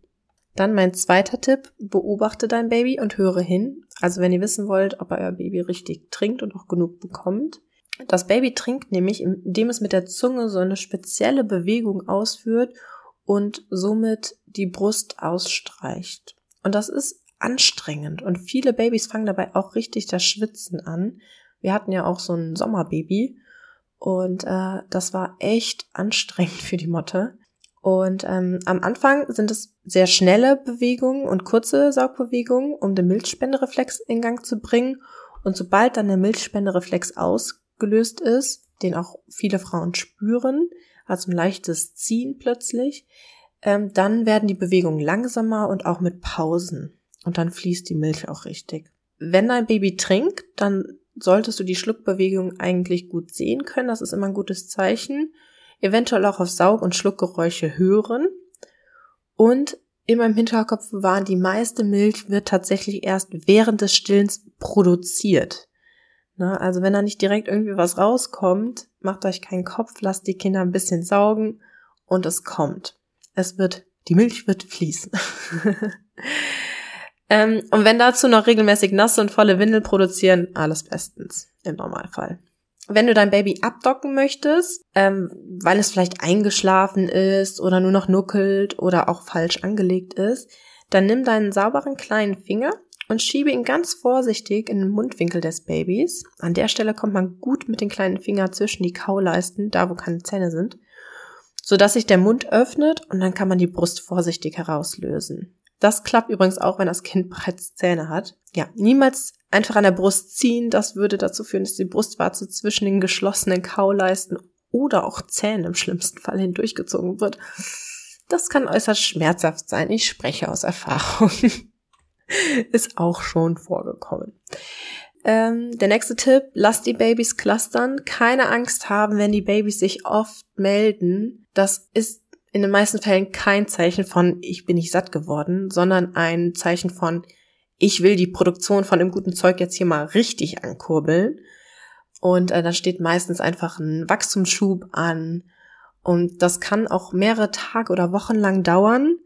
Dann mein zweiter Tipp, beobachte dein Baby und höre hin. Also wenn ihr wissen wollt, ob euer Baby richtig trinkt und auch genug bekommt, das Baby trinkt nämlich, indem es mit der Zunge so eine spezielle Bewegung ausführt und somit die Brust ausstreicht. Und das ist anstrengend und viele Babys fangen dabei auch richtig das Schwitzen an. Wir hatten ja auch so ein Sommerbaby und äh, das war echt anstrengend für die Motte. Und ähm, am Anfang sind es sehr schnelle Bewegungen und kurze Saugbewegungen, um den Milchspendereflex in Gang zu bringen. Und sobald dann der Milchspendereflex aus gelöst ist, den auch viele Frauen spüren, also ein leichtes Ziehen plötzlich, ähm, dann werden die Bewegungen langsamer und auch mit Pausen. Und dann fließt die Milch auch richtig. Wenn dein Baby trinkt, dann solltest du die Schluckbewegung eigentlich gut sehen können. Das ist immer ein gutes Zeichen. Eventuell auch auf Saug- und Schluckgeräusche hören. Und in meinem Hinterkopf waren, die meiste Milch wird tatsächlich erst während des Stillens produziert. Ne? Also wenn da nicht direkt irgendwie was rauskommt, macht euch keinen Kopf, lasst die Kinder ein bisschen saugen und es kommt. Es wird, die Milch wird fließen. <laughs> ähm, und wenn dazu noch regelmäßig nasse und volle Windel produzieren, alles bestens im Normalfall. Wenn du dein Baby abdocken möchtest, ähm, weil es vielleicht eingeschlafen ist oder nur noch nuckelt oder auch falsch angelegt ist, dann nimm deinen sauberen kleinen Finger und schiebe ihn ganz vorsichtig in den Mundwinkel des Babys. An der Stelle kommt man gut mit den kleinen Fingern zwischen die Kauleisten, da wo keine Zähne sind. sodass sich der Mund öffnet und dann kann man die Brust vorsichtig herauslösen. Das klappt übrigens auch, wenn das Kind <laughs> bereits Zähne hat. Ja, niemals einfach an der Brust ziehen. Das würde dazu führen, dass die Brustwarze zwischen den geschlossenen Kauleisten oder auch Zähnen im schlimmsten Fall hindurchgezogen wird. Das kann äußerst schmerzhaft sein. Ich spreche aus Erfahrung. <laughs> <laughs> Ist auch schon vorgekommen. Ähm, der nächste Tipp, lasst die Babys clustern. Keine Angst haben, wenn die Babys sich oft melden. Das ist in den meisten Fällen kein Zeichen von ich bin nicht satt geworden, sondern ein Zeichen von ich will die Produktion von dem guten Zeug jetzt hier mal richtig ankurbeln. Und äh, da steht meistens einfach ein Wachstumsschub an. Und das kann auch mehrere Tage oder Wochen lang dauern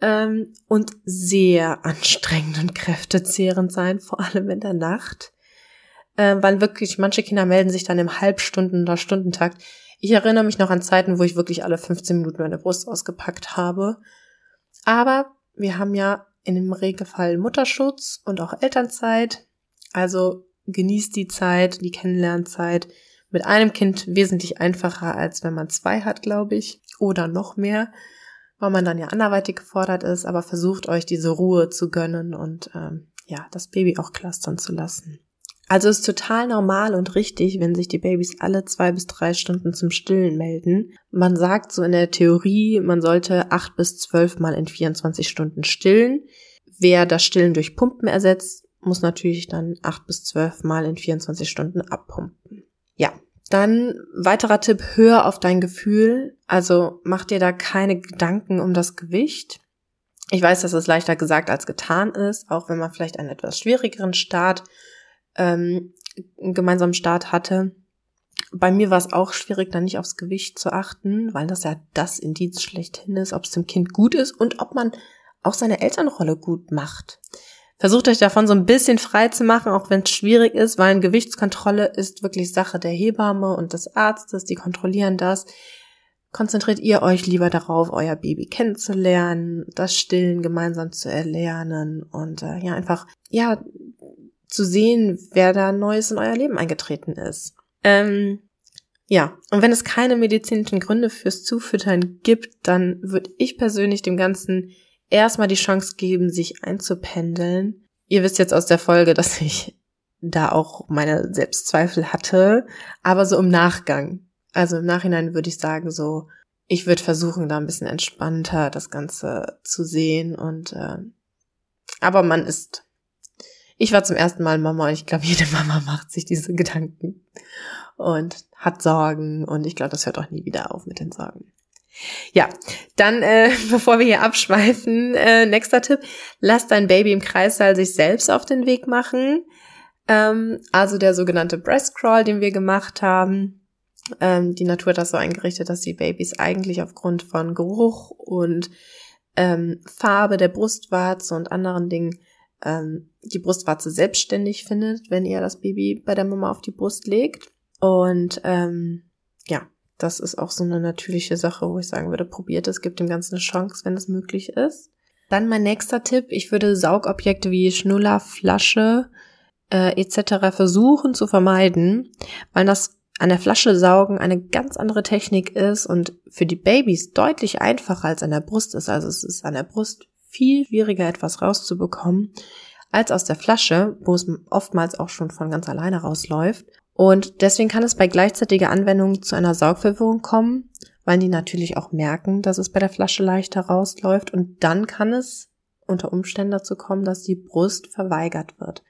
ähm, und sehr anstrengend und kräftezehrend sein, vor allem in der Nacht. Äh, weil wirklich manche Kinder melden sich dann im Halbstunden- oder Stundentakt. Ich erinnere mich noch an Zeiten, wo ich wirklich alle 15 Minuten meine Brust ausgepackt habe. Aber wir haben ja in dem Regelfall Mutterschutz und auch Elternzeit. Also genießt die Zeit, die Kennenlernzeit. Mit einem Kind wesentlich einfacher, als wenn man zwei hat, glaube ich. Oder noch mehr weil man dann ja anderweitig gefordert ist, aber versucht euch diese Ruhe zu gönnen und ähm, ja, das Baby auch clustern zu lassen. Also ist total normal und richtig, wenn sich die Babys alle zwei bis drei Stunden zum Stillen melden. Man sagt so in der Theorie, man sollte acht bis zwölf Mal in 24 Stunden stillen. Wer das Stillen durch Pumpen ersetzt, muss natürlich dann acht bis zwölf Mal in 24 Stunden abpumpen. Ja, dann weiterer Tipp, hör auf dein Gefühl. Also mach dir da keine Gedanken um das Gewicht. Ich weiß, dass es leichter gesagt als getan ist, auch wenn man vielleicht einen etwas schwierigeren Start, ähm, einen gemeinsamen Start hatte. Bei mir war es auch schwierig, da nicht aufs Gewicht zu achten, weil das ja das Indiz schlechthin ist, ob es dem Kind gut ist und ob man auch seine Elternrolle gut macht. Versucht euch davon so ein bisschen frei zu machen, auch wenn es schwierig ist, weil eine Gewichtskontrolle ist wirklich Sache der Hebamme und des Arztes, die kontrollieren das. Konzentriert ihr euch lieber darauf, euer Baby kennenzulernen, das Stillen gemeinsam zu erlernen und äh, ja, einfach, ja, zu sehen, wer da Neues in euer Leben eingetreten ist. Ähm, ja, und wenn es keine medizinischen Gründe fürs Zufüttern gibt, dann würde ich persönlich dem Ganzen erstmal die Chance geben, sich einzupendeln. Ihr wisst jetzt aus der Folge, dass ich da auch meine Selbstzweifel hatte, aber so im Nachgang. Also im Nachhinein würde ich sagen, so, ich würde versuchen, da ein bisschen entspannter das Ganze zu sehen und äh, aber man ist. Ich war zum ersten Mal Mama und ich glaube, <laughs> jede Mama macht sich diese Gedanken und hat Sorgen und ich glaube, das hört auch nie wieder auf mit den Sorgen. Ja, dann, äh, <laughs> bevor wir hier abschweifen, äh, nächster Tipp, lass dein Baby im Kreissaal sich selbst auf den Weg machen. Ähm, also der sogenannte Breast Crawl, den wir gemacht haben. Ähm, die Natur hat das so eingerichtet, dass die Babys eigentlich aufgrund von Geruch und ähm, Farbe der Brustwarze und anderen Dingen ähm, die Brustwarze selbstständig findet, wenn ihr das Baby bei der Mama auf die Brust legt. Und ähm, ja, das ist auch so eine natürliche Sache, wo ich sagen würde, probiert es, gibt dem Ganzen eine Chance, wenn es möglich ist. Dann mein nächster Tipp, ich würde Saugobjekte wie Schnuller, Flasche äh, etc. versuchen zu vermeiden, weil das an der Flasche saugen eine ganz andere Technik ist und für die Babys deutlich einfacher als an der Brust ist. Also es ist an der Brust viel schwieriger, etwas rauszubekommen, als aus der Flasche, wo es oftmals auch schon von ganz alleine rausläuft. Und deswegen kann es bei gleichzeitiger Anwendung zu einer Saugverwirrung kommen, weil die natürlich auch merken, dass es bei der Flasche leichter rausläuft und dann kann es unter Umständen dazu kommen, dass die Brust verweigert wird.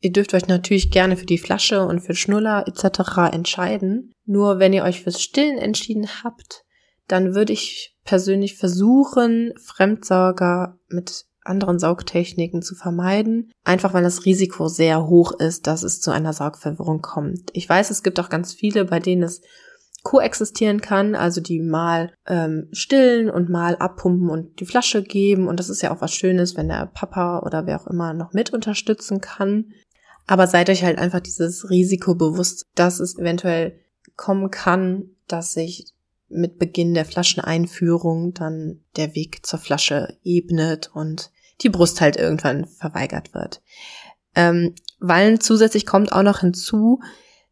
Ihr dürft euch natürlich gerne für die Flasche und für Schnuller etc. entscheiden. Nur wenn ihr euch fürs Stillen entschieden habt, dann würde ich persönlich versuchen, Fremdsauger mit anderen Saugtechniken zu vermeiden, einfach weil das Risiko sehr hoch ist, dass es zu einer Saugverwirrung kommt. Ich weiß, es gibt auch ganz viele, bei denen es koexistieren kann, also die mal ähm, stillen und mal abpumpen und die Flasche geben. Und das ist ja auch was Schönes, wenn der Papa oder wer auch immer noch mit unterstützen kann. Aber seid euch halt einfach dieses Risiko bewusst, dass es eventuell kommen kann, dass sich mit Beginn der Flascheneinführung dann der Weg zur Flasche ebnet und die Brust halt irgendwann verweigert wird. Ähm, weil zusätzlich kommt auch noch hinzu,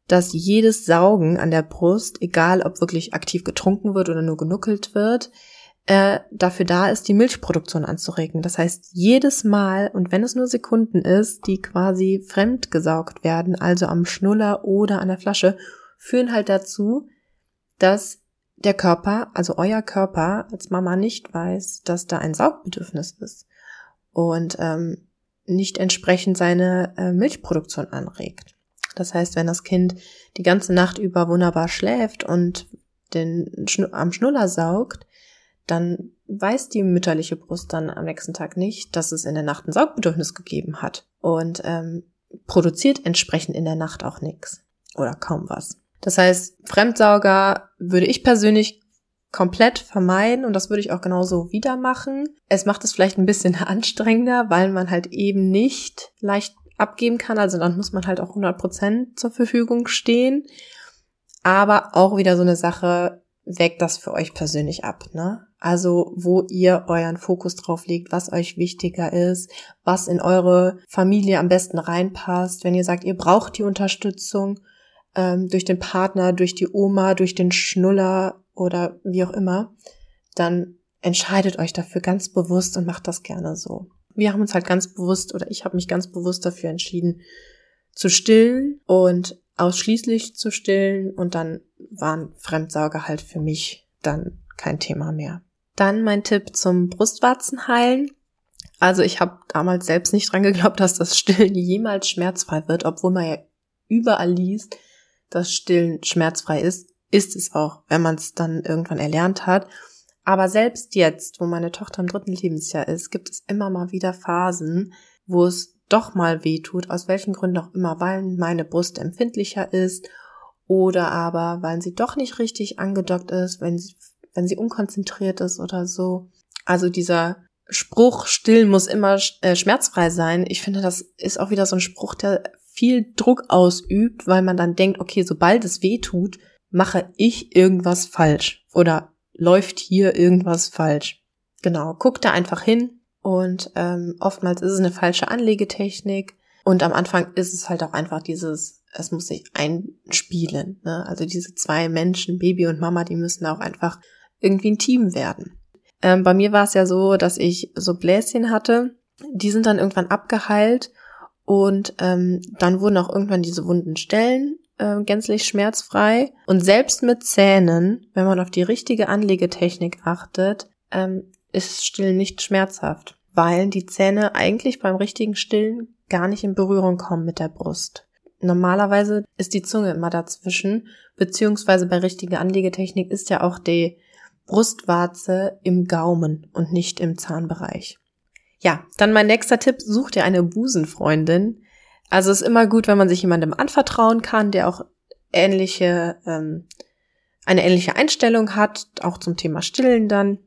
dass jedes Saugen an der Brust, egal ob wirklich aktiv getrunken wird oder nur genuckelt wird, äh, dafür da ist, die Milchproduktion anzuregen. Das heißt, jedes Mal, und wenn es nur Sekunden ist, die quasi fremd gesaugt werden, also am Schnuller oder an der Flasche, führen halt dazu, dass der Körper, also euer Körper als Mama nicht weiß, dass da ein Saugbedürfnis ist und ähm, nicht entsprechend seine äh, Milchproduktion anregt. Das heißt, wenn das Kind die ganze Nacht über wunderbar schläft und den Schnu am Schnuller saugt, dann weiß die mütterliche Brust dann am nächsten Tag nicht, dass es in der Nacht ein Saugbedürfnis gegeben hat und ähm, produziert entsprechend in der Nacht auch nichts oder kaum was. Das heißt, Fremdsauger würde ich persönlich komplett vermeiden und das würde ich auch genauso wieder machen. Es macht es vielleicht ein bisschen <laughs> anstrengender, weil man halt eben nicht leicht abgeben kann. Also dann muss man halt auch 100 Prozent zur Verfügung stehen. Aber auch wieder so eine Sache, wägt das für euch persönlich ab, ne? Also, wo ihr euren Fokus drauf legt, was euch wichtiger ist, was in eure Familie am besten reinpasst. Wenn ihr sagt, ihr braucht die Unterstützung ähm, durch den Partner, durch die Oma, durch den Schnuller oder wie auch immer, dann entscheidet euch dafür ganz bewusst und macht das gerne so. Wir haben uns halt ganz bewusst oder ich habe mich ganz bewusst dafür entschieden zu stillen und ausschließlich zu stillen und dann waren Fremdsauger halt für mich dann kein Thema mehr. Dann mein Tipp zum Brustwarzenheilen. Also ich habe damals selbst nicht dran geglaubt, dass das Stillen jemals schmerzfrei wird, obwohl man ja überall liest, dass Stillen schmerzfrei ist. Ist es auch, wenn man es dann irgendwann erlernt hat. Aber selbst jetzt, wo meine Tochter im dritten Lebensjahr ist, gibt es immer mal wieder Phasen, wo es doch mal weh tut, aus welchen Gründen auch immer, weil meine Brust empfindlicher ist oder aber weil sie doch nicht richtig angedockt ist, wenn sie, wenn sie unkonzentriert ist oder so. Also dieser Spruch, still muss immer äh, schmerzfrei sein. Ich finde, das ist auch wieder so ein Spruch, der viel Druck ausübt, weil man dann denkt, okay, sobald es weh tut, mache ich irgendwas falsch oder läuft hier irgendwas falsch. Genau, guck da einfach hin, und ähm, oftmals ist es eine falsche Anlegetechnik. Und am Anfang ist es halt auch einfach dieses, es muss sich einspielen. Ne? Also diese zwei Menschen, Baby und Mama, die müssen auch einfach irgendwie ein Team werden. Ähm, bei mir war es ja so, dass ich so Bläschen hatte. Die sind dann irgendwann abgeheilt und ähm, dann wurden auch irgendwann diese wunden Stellen äh, gänzlich schmerzfrei. Und selbst mit Zähnen, wenn man auf die richtige Anlegetechnik achtet, ähm, ist Stillen nicht schmerzhaft, weil die Zähne eigentlich beim richtigen Stillen gar nicht in Berührung kommen mit der Brust. Normalerweise ist die Zunge immer dazwischen, beziehungsweise bei richtiger Anlegetechnik ist ja auch die Brustwarze im Gaumen und nicht im Zahnbereich. Ja, dann mein nächster Tipp, such dir eine Busenfreundin. Also ist immer gut, wenn man sich jemandem anvertrauen kann, der auch ähnliche, ähm, eine ähnliche Einstellung hat, auch zum Thema Stillen dann.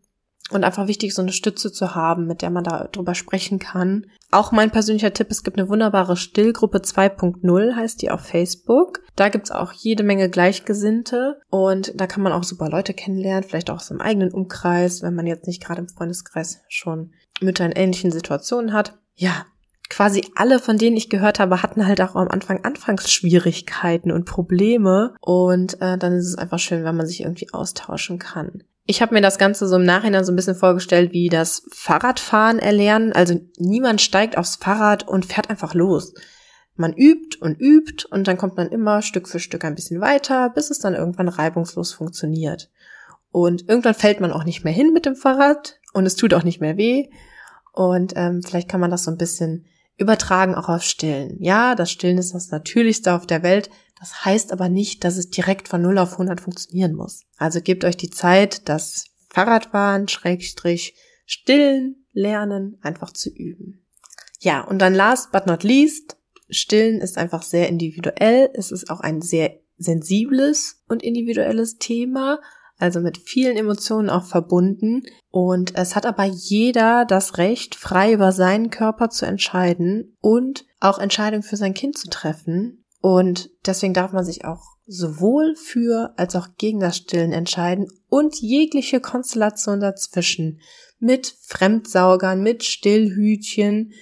Und einfach wichtig, so eine Stütze zu haben, mit der man da drüber sprechen kann. Auch mein persönlicher Tipp, es gibt eine wunderbare Stillgruppe 2.0, heißt die auf Facebook. Da gibt's auch jede Menge Gleichgesinnte und da kann man auch super Leute kennenlernen, vielleicht auch aus dem eigenen Umkreis, wenn man jetzt nicht gerade im Freundeskreis schon Mütter in ähnlichen Situationen hat. Ja, quasi alle, von denen ich gehört habe, hatten halt auch am Anfang Anfangsschwierigkeiten und Probleme. Und äh, dann ist es einfach schön, wenn man sich irgendwie austauschen kann. Ich habe mir das Ganze so im Nachhinein so ein bisschen vorgestellt, wie das Fahrradfahren erlernen. Also niemand steigt aufs Fahrrad und fährt einfach los. Man übt und übt und dann kommt man immer Stück für Stück ein bisschen weiter, bis es dann irgendwann reibungslos funktioniert. Und irgendwann fällt man auch nicht mehr hin mit dem Fahrrad und es tut auch nicht mehr weh. Und ähm, vielleicht kann man das so ein bisschen übertragen auch auf Stillen. Ja, das Stillen ist das Natürlichste auf der Welt. Das heißt aber nicht, dass es direkt von 0 auf 100 funktionieren muss. Also gebt euch die Zeit, das Fahrradfahren, Schrägstrich, Stillen, Lernen einfach zu üben. Ja, und dann last but not least, Stillen ist einfach sehr individuell. Es ist auch ein sehr sensibles und individuelles Thema also mit vielen Emotionen auch verbunden. Und es hat aber jeder das Recht, frei über seinen Körper zu entscheiden und auch Entscheidungen für sein Kind zu treffen. Und deswegen darf man sich auch sowohl für als auch gegen das Stillen entscheiden und jegliche Konstellation dazwischen. Mit Fremdsaugern, mit Stillhütchen,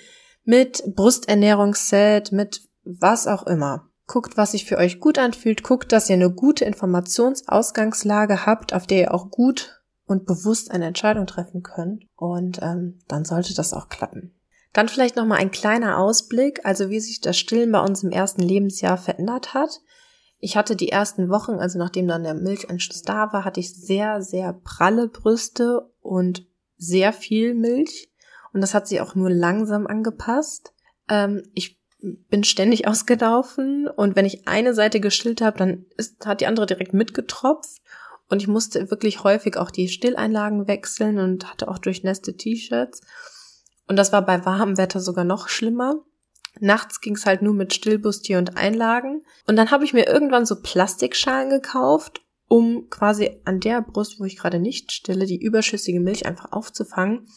mit Brusternährungsset, mit was auch immer. Guckt, was sich für euch gut anfühlt, guckt, dass ihr eine gute Informationsausgangslage habt, auf der ihr auch gut und bewusst eine Entscheidung treffen könnt. Und ähm, dann sollte das auch klappen. Dann vielleicht noch mal ein kleiner Ausblick, also wie sich das Stillen bei uns im ersten Lebensjahr verändert hat. Ich hatte die ersten Wochen, also nachdem dann der Milchanschluss da war, hatte ich sehr, sehr pralle Brüste und sehr viel Milch. Und das hat sich auch nur langsam angepasst. Ähm, ich bin ständig ausgelaufen und wenn ich eine Seite gestillt habe, dann ist, hat die andere direkt mitgetropft. Und ich musste wirklich häufig auch die Stilleinlagen wechseln und hatte auch durchnässte T-Shirts. Und das war bei warmem Wetter sogar noch schlimmer. Nachts ging es halt nur mit Stillbustier und Einlagen. Und dann habe ich mir irgendwann so Plastikschalen gekauft, um quasi an der Brust, wo ich gerade nicht stille, die überschüssige Milch einfach aufzufangen.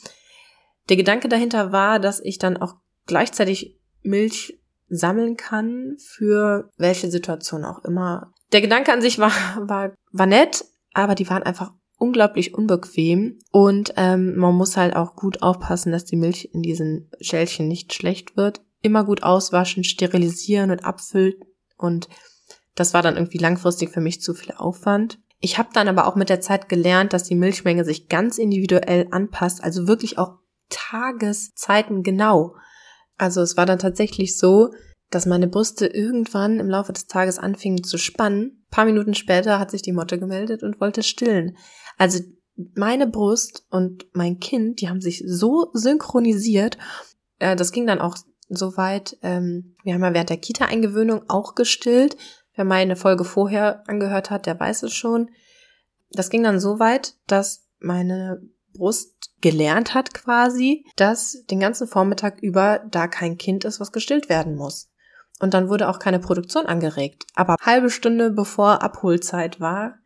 Der Gedanke dahinter war, dass ich dann auch gleichzeitig Milch sammeln kann für welche Situation auch immer. Der Gedanke an sich war, war, war nett, aber die waren einfach unglaublich unbequem und ähm, man muss halt auch gut aufpassen, dass die Milch in diesen Schälchen nicht schlecht wird. Immer gut auswaschen, sterilisieren und abfüllen und das war dann irgendwie langfristig für mich zu viel Aufwand. Ich habe dann aber auch mit der Zeit gelernt, dass die Milchmenge sich ganz individuell anpasst, also wirklich auch Tageszeiten genau. Also es war dann tatsächlich so, dass meine Brüste irgendwann im Laufe des Tages anfingen zu spannen. Ein paar Minuten später hat sich die Motte gemeldet und wollte stillen. Also meine Brust und mein Kind, die haben sich so synchronisiert. Äh, das ging dann auch so weit. Ähm, wir haben ja während der Kita-Eingewöhnung auch gestillt. Wer meine Folge vorher angehört hat, der weiß es schon. Das ging dann so weit, dass meine Brust gelernt hat quasi, dass den ganzen Vormittag über da kein Kind ist, was gestillt werden muss. Und dann wurde auch keine Produktion angeregt. Aber halbe Stunde bevor Abholzeit war,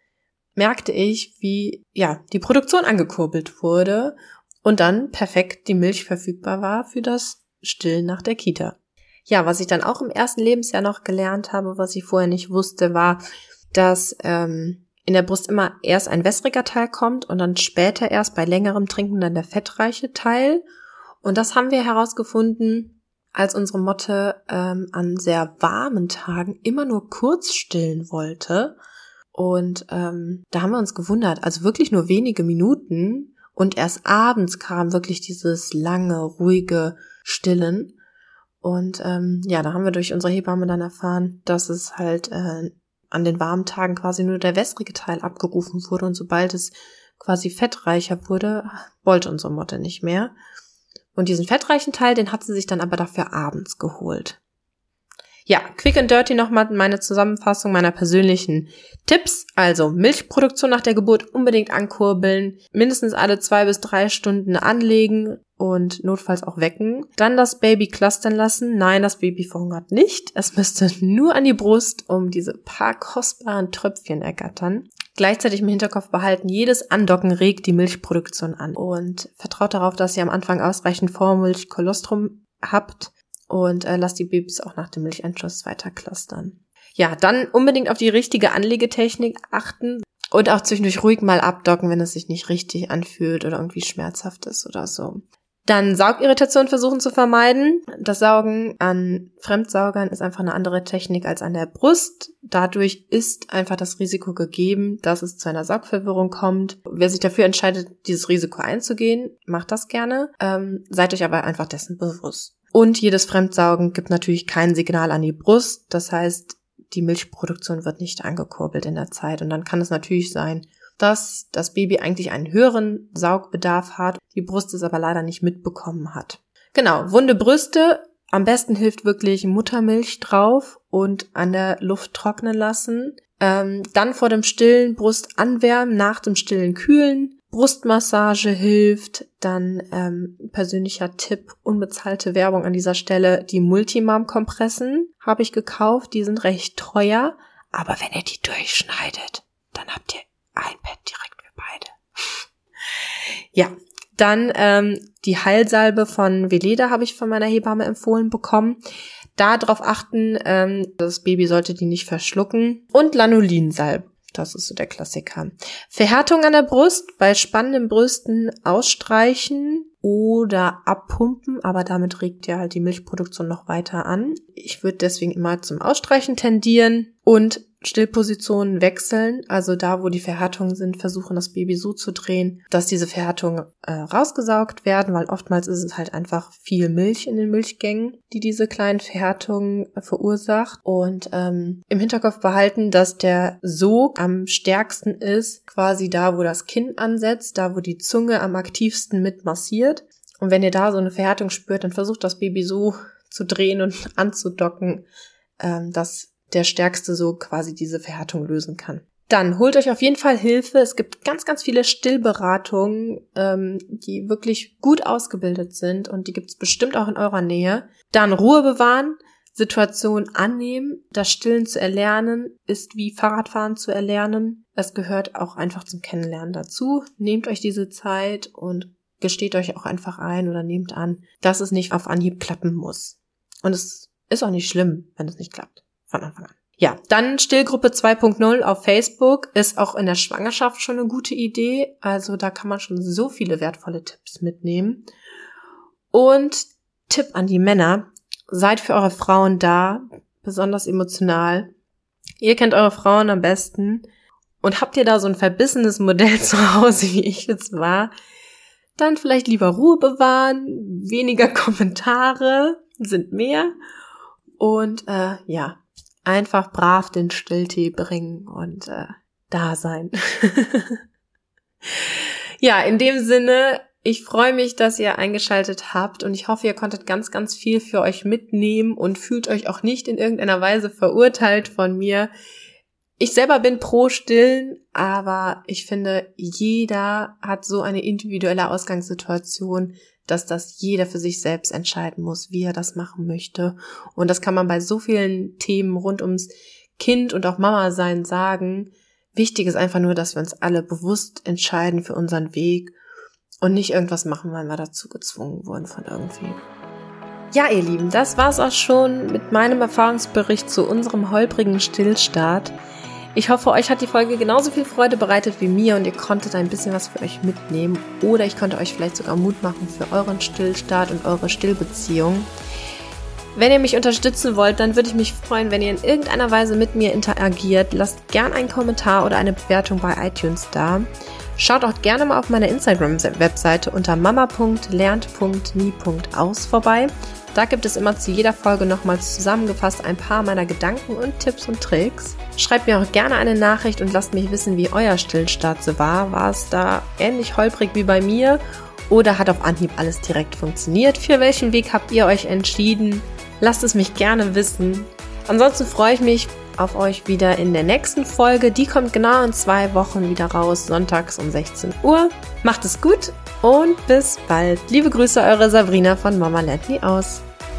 merkte ich, wie, ja, die Produktion angekurbelt wurde und dann perfekt die Milch verfügbar war für das Stillen nach der Kita. Ja, was ich dann auch im ersten Lebensjahr noch gelernt habe, was ich vorher nicht wusste, war, dass ähm, in der Brust immer erst ein wässriger Teil kommt und dann später erst bei längerem Trinken dann der fettreiche Teil. Und das haben wir herausgefunden, als unsere Motte ähm, an sehr warmen Tagen immer nur kurz stillen wollte und ähm, da haben wir uns gewundert, also wirklich nur wenige Minuten und erst abends kam wirklich dieses lange, ruhige Stillen. Und ähm, ja, da haben wir durch unsere Hebamme dann erfahren, dass es halt äh, an den warmen Tagen quasi nur der wässrige Teil abgerufen wurde und sobald es quasi fettreicher wurde, wollte unsere Motte nicht mehr. Und diesen fettreichen Teil, den hat sie sich dann aber dafür abends geholt. Ja, quick and dirty nochmal meine Zusammenfassung meiner persönlichen Tipps. Also Milchproduktion nach der Geburt unbedingt ankurbeln, mindestens alle zwei bis drei Stunden anlegen und notfalls auch wecken. Dann das Baby clustern lassen. Nein, das Baby verhungert nicht. Es müsste <laughs> nur an die Brust, um diese paar kostbaren Tröpfchen ergattern. Gleichzeitig im Hinterkopf behalten, jedes Andocken regt die Milchproduktion an. Und vertraut darauf, dass ihr am Anfang ausreichend Vormilch, Kolostrum habt und äh, lass die Babys auch nach dem Milcheinschuss weiter clustern. Ja, dann unbedingt auf die richtige Anlegetechnik achten und auch zwischendurch ruhig mal abdocken, wenn es sich nicht richtig anfühlt oder irgendwie schmerzhaft ist oder so. Dann Saugirritation versuchen zu vermeiden. Das Saugen an Fremdsaugern ist einfach eine andere Technik als an der Brust. Dadurch ist einfach das Risiko gegeben, dass es zu einer Saugverwirrung kommt. Wer sich dafür entscheidet, dieses Risiko einzugehen, macht das gerne. Ähm, seid euch aber einfach dessen bewusst. Und jedes Fremdsaugen gibt natürlich kein Signal an die Brust. Das heißt, die Milchproduktion wird nicht angekurbelt in der Zeit. Und dann kann es natürlich sein, dass das Baby eigentlich einen höheren Saugbedarf hat, die Brust es aber leider nicht mitbekommen hat. Genau, wunde Brüste. Am besten hilft wirklich Muttermilch drauf und an der Luft trocknen lassen. Ähm, dann vor dem Stillen Brust anwärmen, nach dem Stillen kühlen. Brustmassage hilft, dann ähm, persönlicher Tipp, unbezahlte Werbung an dieser Stelle, die Multimam-Kompressen habe ich gekauft, die sind recht teuer, aber wenn ihr die durchschneidet, dann habt ihr ein Bett direkt für beide. <laughs> ja, dann ähm, die Heilsalbe von Veleda habe ich von meiner Hebamme empfohlen bekommen. Da drauf achten, ähm, das Baby sollte die nicht verschlucken. Und Lanulinsalbe das ist so der Klassiker. Verhärtung an der Brust, bei spannenden Brüsten ausstreichen oder abpumpen, aber damit regt ihr halt die Milchproduktion noch weiter an. Ich würde deswegen immer zum Ausstreichen tendieren und Stillpositionen wechseln, also da, wo die Verhärtungen sind, versuchen das Baby so zu drehen, dass diese Verhärtungen äh, rausgesaugt werden, weil oftmals ist es halt einfach viel Milch in den Milchgängen, die diese kleinen Verhärtungen äh, verursacht. Und ähm, im Hinterkopf behalten, dass der Sog am stärksten ist, quasi da, wo das Kinn ansetzt, da, wo die Zunge am aktivsten mit massiert. Und wenn ihr da so eine Verhärtung spürt, dann versucht das Baby so zu drehen und <laughs> anzudocken, ähm, dass der Stärkste so quasi diese Verhärtung lösen kann. Dann holt euch auf jeden Fall Hilfe. Es gibt ganz, ganz viele Stillberatungen, ähm, die wirklich gut ausgebildet sind und die gibt es bestimmt auch in eurer Nähe. Dann Ruhe bewahren, Situation annehmen. Das Stillen zu erlernen ist wie Fahrradfahren zu erlernen. Es gehört auch einfach zum Kennenlernen dazu. Nehmt euch diese Zeit und gesteht euch auch einfach ein oder nehmt an, dass es nicht auf Anhieb klappen muss. Und es ist auch nicht schlimm, wenn es nicht klappt von Anfang an. Ja, dann Stillgruppe 2.0 auf Facebook ist auch in der Schwangerschaft schon eine gute Idee. Also da kann man schon so viele wertvolle Tipps mitnehmen. Und Tipp an die Männer, seid für eure Frauen da, besonders emotional. Ihr kennt eure Frauen am besten. Und habt ihr da so ein verbissenes Modell <laughs> zu Hause, wie ich jetzt war, dann vielleicht lieber Ruhe bewahren, weniger <laughs> Kommentare sind mehr. Und äh, ja, einfach brav den Stilltee bringen und äh, da sein. <laughs> ja, in dem Sinne, ich freue mich, dass ihr eingeschaltet habt und ich hoffe, ihr konntet ganz, ganz viel für euch mitnehmen und fühlt euch auch nicht in irgendeiner Weise verurteilt von mir. Ich selber bin pro Stillen, aber ich finde, jeder hat so eine individuelle Ausgangssituation, dass das jeder für sich selbst entscheiden muss, wie er das machen möchte. Und das kann man bei so vielen Themen rund ums Kind und auch Mama sein sagen. Wichtig ist einfach nur, dass wir uns alle bewusst entscheiden für unseren Weg und nicht irgendwas machen, weil wir dazu gezwungen wurden von irgendwie. Ja, ihr Lieben, das war's auch schon mit meinem Erfahrungsbericht zu unserem holprigen Stillstart. Ich hoffe, euch hat die Folge genauso viel Freude bereitet wie mir und ihr konntet ein bisschen was für euch mitnehmen oder ich konnte euch vielleicht sogar Mut machen für euren Stillstart und eure Stillbeziehung. Wenn ihr mich unterstützen wollt, dann würde ich mich freuen, wenn ihr in irgendeiner Weise mit mir interagiert. Lasst gern einen Kommentar oder eine Bewertung bei iTunes da. Schaut auch gerne mal auf meiner Instagram-Webseite unter mama.lernt.nie.aus vorbei. Da gibt es immer zu jeder Folge nochmals zusammengefasst ein paar meiner Gedanken und Tipps und Tricks. Schreibt mir auch gerne eine Nachricht und lasst mich wissen, wie euer Stillstart so war. War es da ähnlich holprig wie bei mir oder hat auf Anhieb alles direkt funktioniert? Für welchen Weg habt ihr euch entschieden? Lasst es mich gerne wissen. Ansonsten freue ich mich auf euch wieder in der nächsten Folge. Die kommt genau in zwei Wochen wieder raus, sonntags um 16 Uhr. Macht es gut und bis bald. Liebe Grüße, eure Sabrina von Mama Lernt Nie aus.